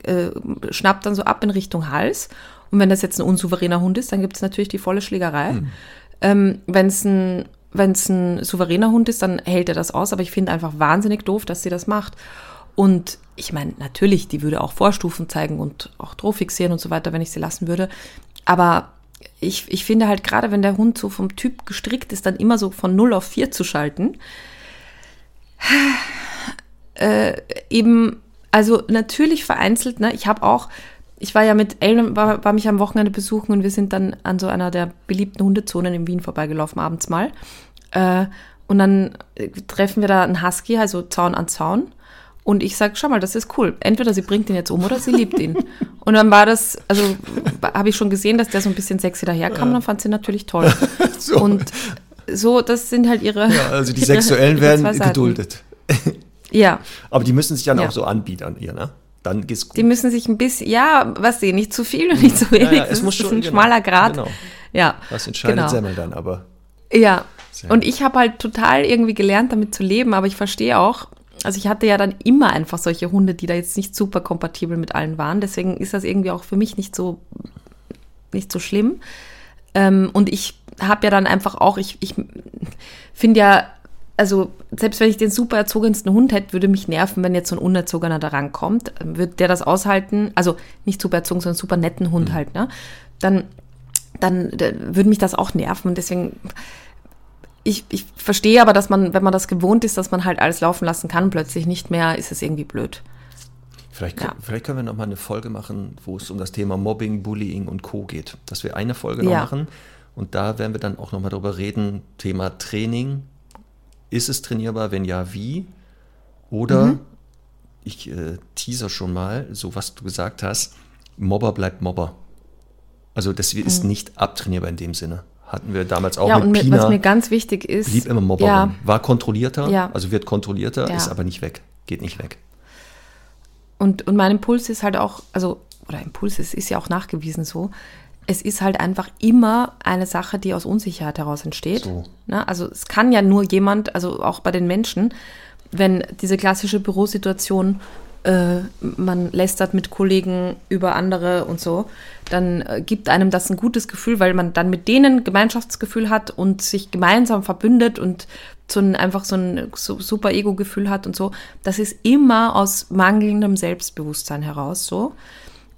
die äh, schnappt dann so ab in Richtung Hals. Und wenn das jetzt ein unsouveräner Hund ist, dann gibt es natürlich die volle Schlägerei. Mhm. Ähm, wenn es ein wenn es ein souveräner Hund ist, dann hält er das aus, aber ich finde einfach wahnsinnig doof, dass sie das macht. Und ich meine, natürlich, die würde auch Vorstufen zeigen und auch Droh fixieren und so weiter, wenn ich sie lassen würde. Aber ich, ich finde halt gerade, wenn der Hund so vom Typ gestrickt ist, dann immer so von 0 auf 4 zu schalten. Äh, eben, also natürlich vereinzelt, ne? Ich habe auch, ich war ja mit Ellen, war, war mich am Wochenende besuchen und wir sind dann an so einer der beliebten Hundezonen in Wien vorbeigelaufen, abends mal. Äh, und dann treffen wir da einen Husky, also Zaun an Zaun. Und ich sage, schau mal, das ist cool. Entweder sie bringt ihn jetzt um oder sie liebt ihn. Und dann war das, also habe ich schon gesehen, dass der so ein bisschen sexy daherkam. Ja. dann fand sie natürlich toll. *laughs* so. Und so, das sind halt ihre.
Ja, also die Sexuellen *laughs* ihre werden geduldet.
ja.
Aber die müssen sich dann ja. auch so anbieten an ihr, ne? Dann geht's gut.
Die müssen sich ein bisschen, ja, was sie, nicht zu viel und nicht zu wenig. Ja, ja, es muss schon, ein genau, schmaler Grad. Genau. Ja.
Was entscheidet genau. Semmel dann, aber.
Ja. Und ich habe halt total irgendwie gelernt, damit zu leben, aber ich verstehe auch, also ich hatte ja dann immer einfach solche Hunde, die da jetzt nicht super kompatibel mit allen waren. Deswegen ist das irgendwie auch für mich nicht so, nicht so schlimm. Ähm, und ich habe ja dann einfach auch, ich, ich finde ja, also selbst wenn ich den super erzogensten Hund hätte, würde mich nerven, wenn jetzt so ein unerzogener da rankommt. Würde der das aushalten? Also nicht super erzogen, sondern super netten Hund mhm. halt, ne? Dann, dann, dann würde mich das auch nerven. Und deswegen ich, ich verstehe aber, dass man, wenn man das gewohnt ist, dass man halt alles laufen lassen kann, plötzlich nicht mehr, ist es irgendwie blöd.
Vielleicht,
Ja.
vielleicht können wir noch mal eine Folge machen, wo es um das Thema Mobbing, Bullying und Co. geht. Dass wir eine Folge noch
Ja.
machen und da werden wir dann auch noch mal darüber reden, Thema Training. Ist es trainierbar? Wenn ja, wie? Oder,
Mhm.
ich äh, teaser schon mal, so was du gesagt hast, Mobber bleibt Mobber. Also das ist nicht abtrainierbar in dem Sinne. Hatten wir damals auch
ja,
mit
und mir,
Pina.
was mir ganz wichtig ist.
blieb immer Mobberin.
Ja,
War kontrollierter,
Ja.
also wird kontrollierter,
Ja.
ist aber nicht weg. Geht nicht weg.
Und, und mein Impuls ist halt auch, also, oder Impuls, es ist ja auch nachgewiesen so, es ist halt einfach immer eine Sache, die aus Unsicherheit heraus entsteht.
So.
Ne? Also es kann ja nur jemand, also auch bei den Menschen, wenn diese klassische Bürosituation, äh, man lästert mit Kollegen über andere und so, dann äh, gibt einem das ein gutes Gefühl, weil man dann mit denen Gemeinschaftsgefühl hat und sich gemeinsam verbündet und so ein, einfach so ein so, super Ego-Gefühl hat und so. Das ist immer aus mangelndem Selbstbewusstsein heraus so.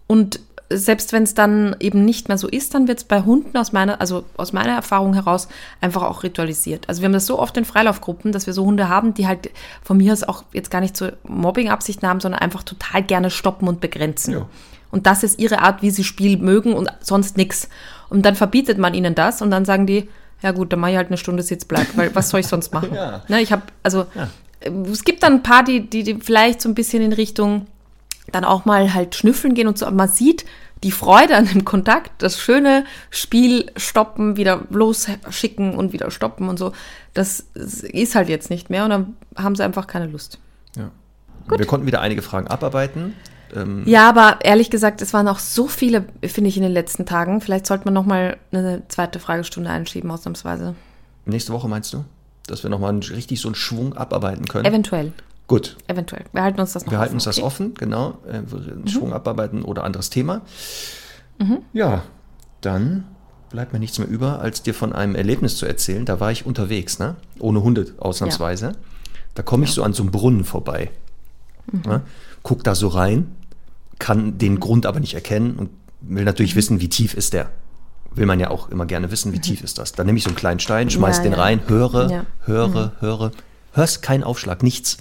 Und selbst wenn es dann eben nicht mehr so ist, dann wird es bei Hunden aus meiner, also aus meiner Erfahrung heraus einfach auch ritualisiert. Also wir haben das so oft in Freilaufgruppen, dass wir so Hunde haben, die halt von mir aus auch jetzt gar nicht so Mobbing-Absichten haben, sondern einfach total gerne stoppen und begrenzen.
Ja.
Und das ist ihre Art, wie sie Spiel mögen und sonst nix. Und dann verbietet man ihnen das und dann sagen die, ja gut, dann mache ich halt eine Stunde Sitzbleib, weil was soll ich sonst *laughs* machen?
Ja.
Ne, ich habe, also
Ja.
es gibt dann ein paar, die, die, die vielleicht so ein bisschen in Richtung dann auch mal halt schnüffeln gehen und so. Aber man sieht die Freude an dem Kontakt, das schöne Spiel stoppen, wieder losschicken und wieder stoppen und so. Das ist halt jetzt nicht mehr und dann haben sie einfach keine Lust.
Ja. Wir konnten wieder einige Fragen abarbeiten. Ähm,
Ja, aber ehrlich gesagt, es waren auch so viele, finde ich, in den letzten Tagen. Vielleicht sollte man noch mal eine zweite Fragestunde einschieben, ausnahmsweise.
Nächste Woche meinst du? Dass wir nochmal richtig so einen Schwung abarbeiten können?
Eventuell,
Gut.
eventuell. Wir halten uns das noch
Wir
offen,
halten uns das
okay?
offen, genau. Äh, wir einen Schwung abarbeiten oder anderes Thema.
Mhm.
Ja, dann bleibt mir nichts mehr über, als dir von einem Erlebnis zu erzählen. Da war ich unterwegs, ne? ohne Hunde ausnahmsweise. Da komme ich so an so einem Brunnen vorbei.
Mhm.
Ne? Guck da so rein, kann den Grund aber nicht erkennen und will
Mhm.
natürlich wissen, wie tief ist der. Will man ja auch immer gerne wissen, wie tief ist das. Dann nehme ich so einen kleinen Stein, schmeiß
Ja,
den
ja.
rein, höre,
Ja. Mhm.
höre, höre. Hörst keinen Aufschlag, nichts.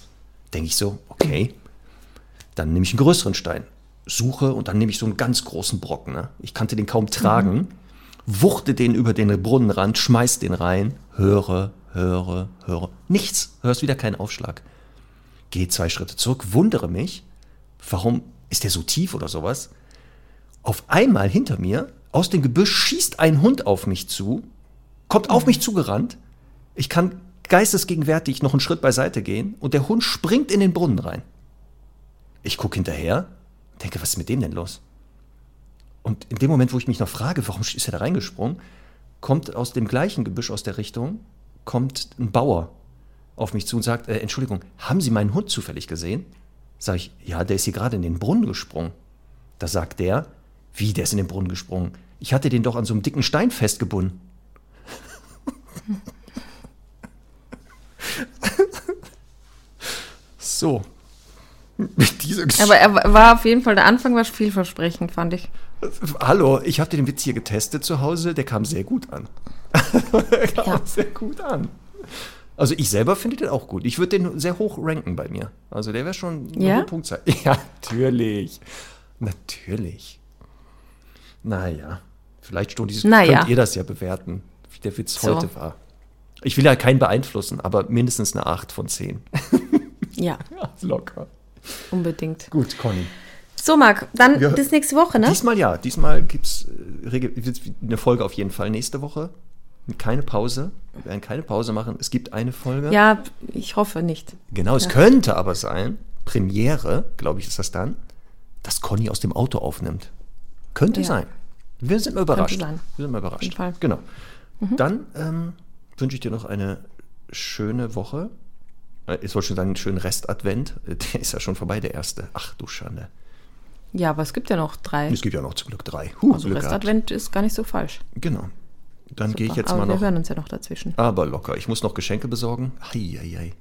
Denke ich so, okay. Dann nehme ich einen größeren Stein, suche und dann nehme ich so einen ganz großen Brocken. Ne? Ich kannte den kaum tragen, wuchte den über den Brunnenrand, schmeiß den rein, höre, höre, höre. Nichts, hörst wieder keinen Aufschlag. Gehe zwei Schritte zurück, wundere mich, warum ist der so tief oder sowas? Auf einmal hinter mir, aus dem Gebüsch, schießt ein Hund auf mich zu, kommt auf mich zugerannt. Ich kann geistesgegenwärtig noch einen Schritt beiseite gehen und der Hund springt in den Brunnen rein. Ich gucke hinterher, denke, was ist mit dem denn los? Und in dem Moment, wo ich mich noch frage, warum ist er da reingesprungen, kommt aus dem gleichen Gebüsch aus der Richtung, kommt ein Bauer auf mich zu und sagt, äh, Entschuldigung, haben Sie meinen Hund zufällig gesehen? Sag ich, ja, der ist hier gerade in den Brunnen gesprungen. Da sagt der, wie, der ist in den Brunnen gesprungen? Ich hatte den doch an so einem dicken Stein festgebunden. So. *laughs* Mit dieser Geschichte.
Aber er war auf jeden Fall, der Anfang war vielversprechend, fand ich.
Hallo, ich habe den Witz hier getestet zu Hause, der kam sehr gut an. *laughs* der kam
Ja.
sehr gut an. Also ich selber finde den auch gut. Ich würde den sehr hoch ranken bei mir. Also der wäre schon eine
Ja?
hohe Punktzahl. *laughs* Ja, natürlich. Natürlich. Naja, vielleicht Stundis,
Naja.
könnt ihr das ja bewerten, wie der Witz
So.
heute war. Ich will ja keinen beeinflussen, aber mindestens eine 8 von 10.
Ja,
Ja, locker.
unbedingt.
Gut, Conny.
So, Marc, dann
Wir-
bis nächste Woche, ne?
Diesmal ja. Diesmal gibt es eine Folge auf jeden Fall nächste Woche. Keine Pause. Wir werden keine Pause machen. Es gibt eine Folge.
Ja, ich hoffe nicht.
Genau, es könnte aber sein, Premiere, glaube ich, ist das dann, dass Conny aus dem Auto aufnimmt. Könnte
Ja.
sein. Wir sind mal überrascht.
sein.
Wir sind mal überrascht.
jeden Fall.
Genau. Dann ähm, wünsche ich dir noch eine schöne Woche. Äh, Ich wollte schon sagen, einen schönen Rest-Advent. Äh, Der ist ja schon vorbei, der erste. Ach du Schande.
Ja, aber es gibt ja noch drei.
Es gibt ja noch zum Glück drei. Huh,
Also. Restadvent ist gar nicht so falsch.
Genau. Dann gehe ich jetzt
aber
mal
wir
noch.
hören uns ja noch dazwischen.
Aber locker. Ich muss noch Geschenke besorgen. Heieiei.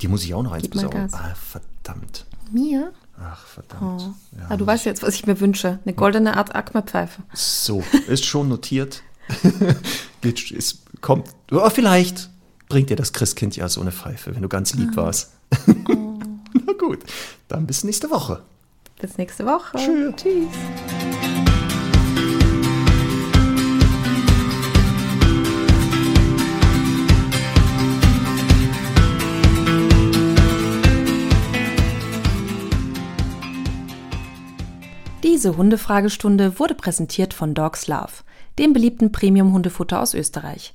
Die muss ich auch noch eins
Gib
besorgen. Ah, verdammt.
Mir?
Ach, verdammt.
Oh.
Ja,
ah, du weißt jetzt, was ich mir wünsche. Eine goldene Art Akme-Pfeife.
So, ist schon notiert. *laughs* Geht, ist, kommt. Oh, vielleicht bringt dir das Christkind ja so eine Pfeife, wenn du ganz
Ah.
lieb warst.
Oh. *laughs*
Na gut, dann bis nächste Woche.
Bis nächste Woche.
Tschüss.
Tschüss. Diese Hundefragestunde wurde präsentiert von Dogs Love, dem beliebten Premium-Hundefutter aus Österreich.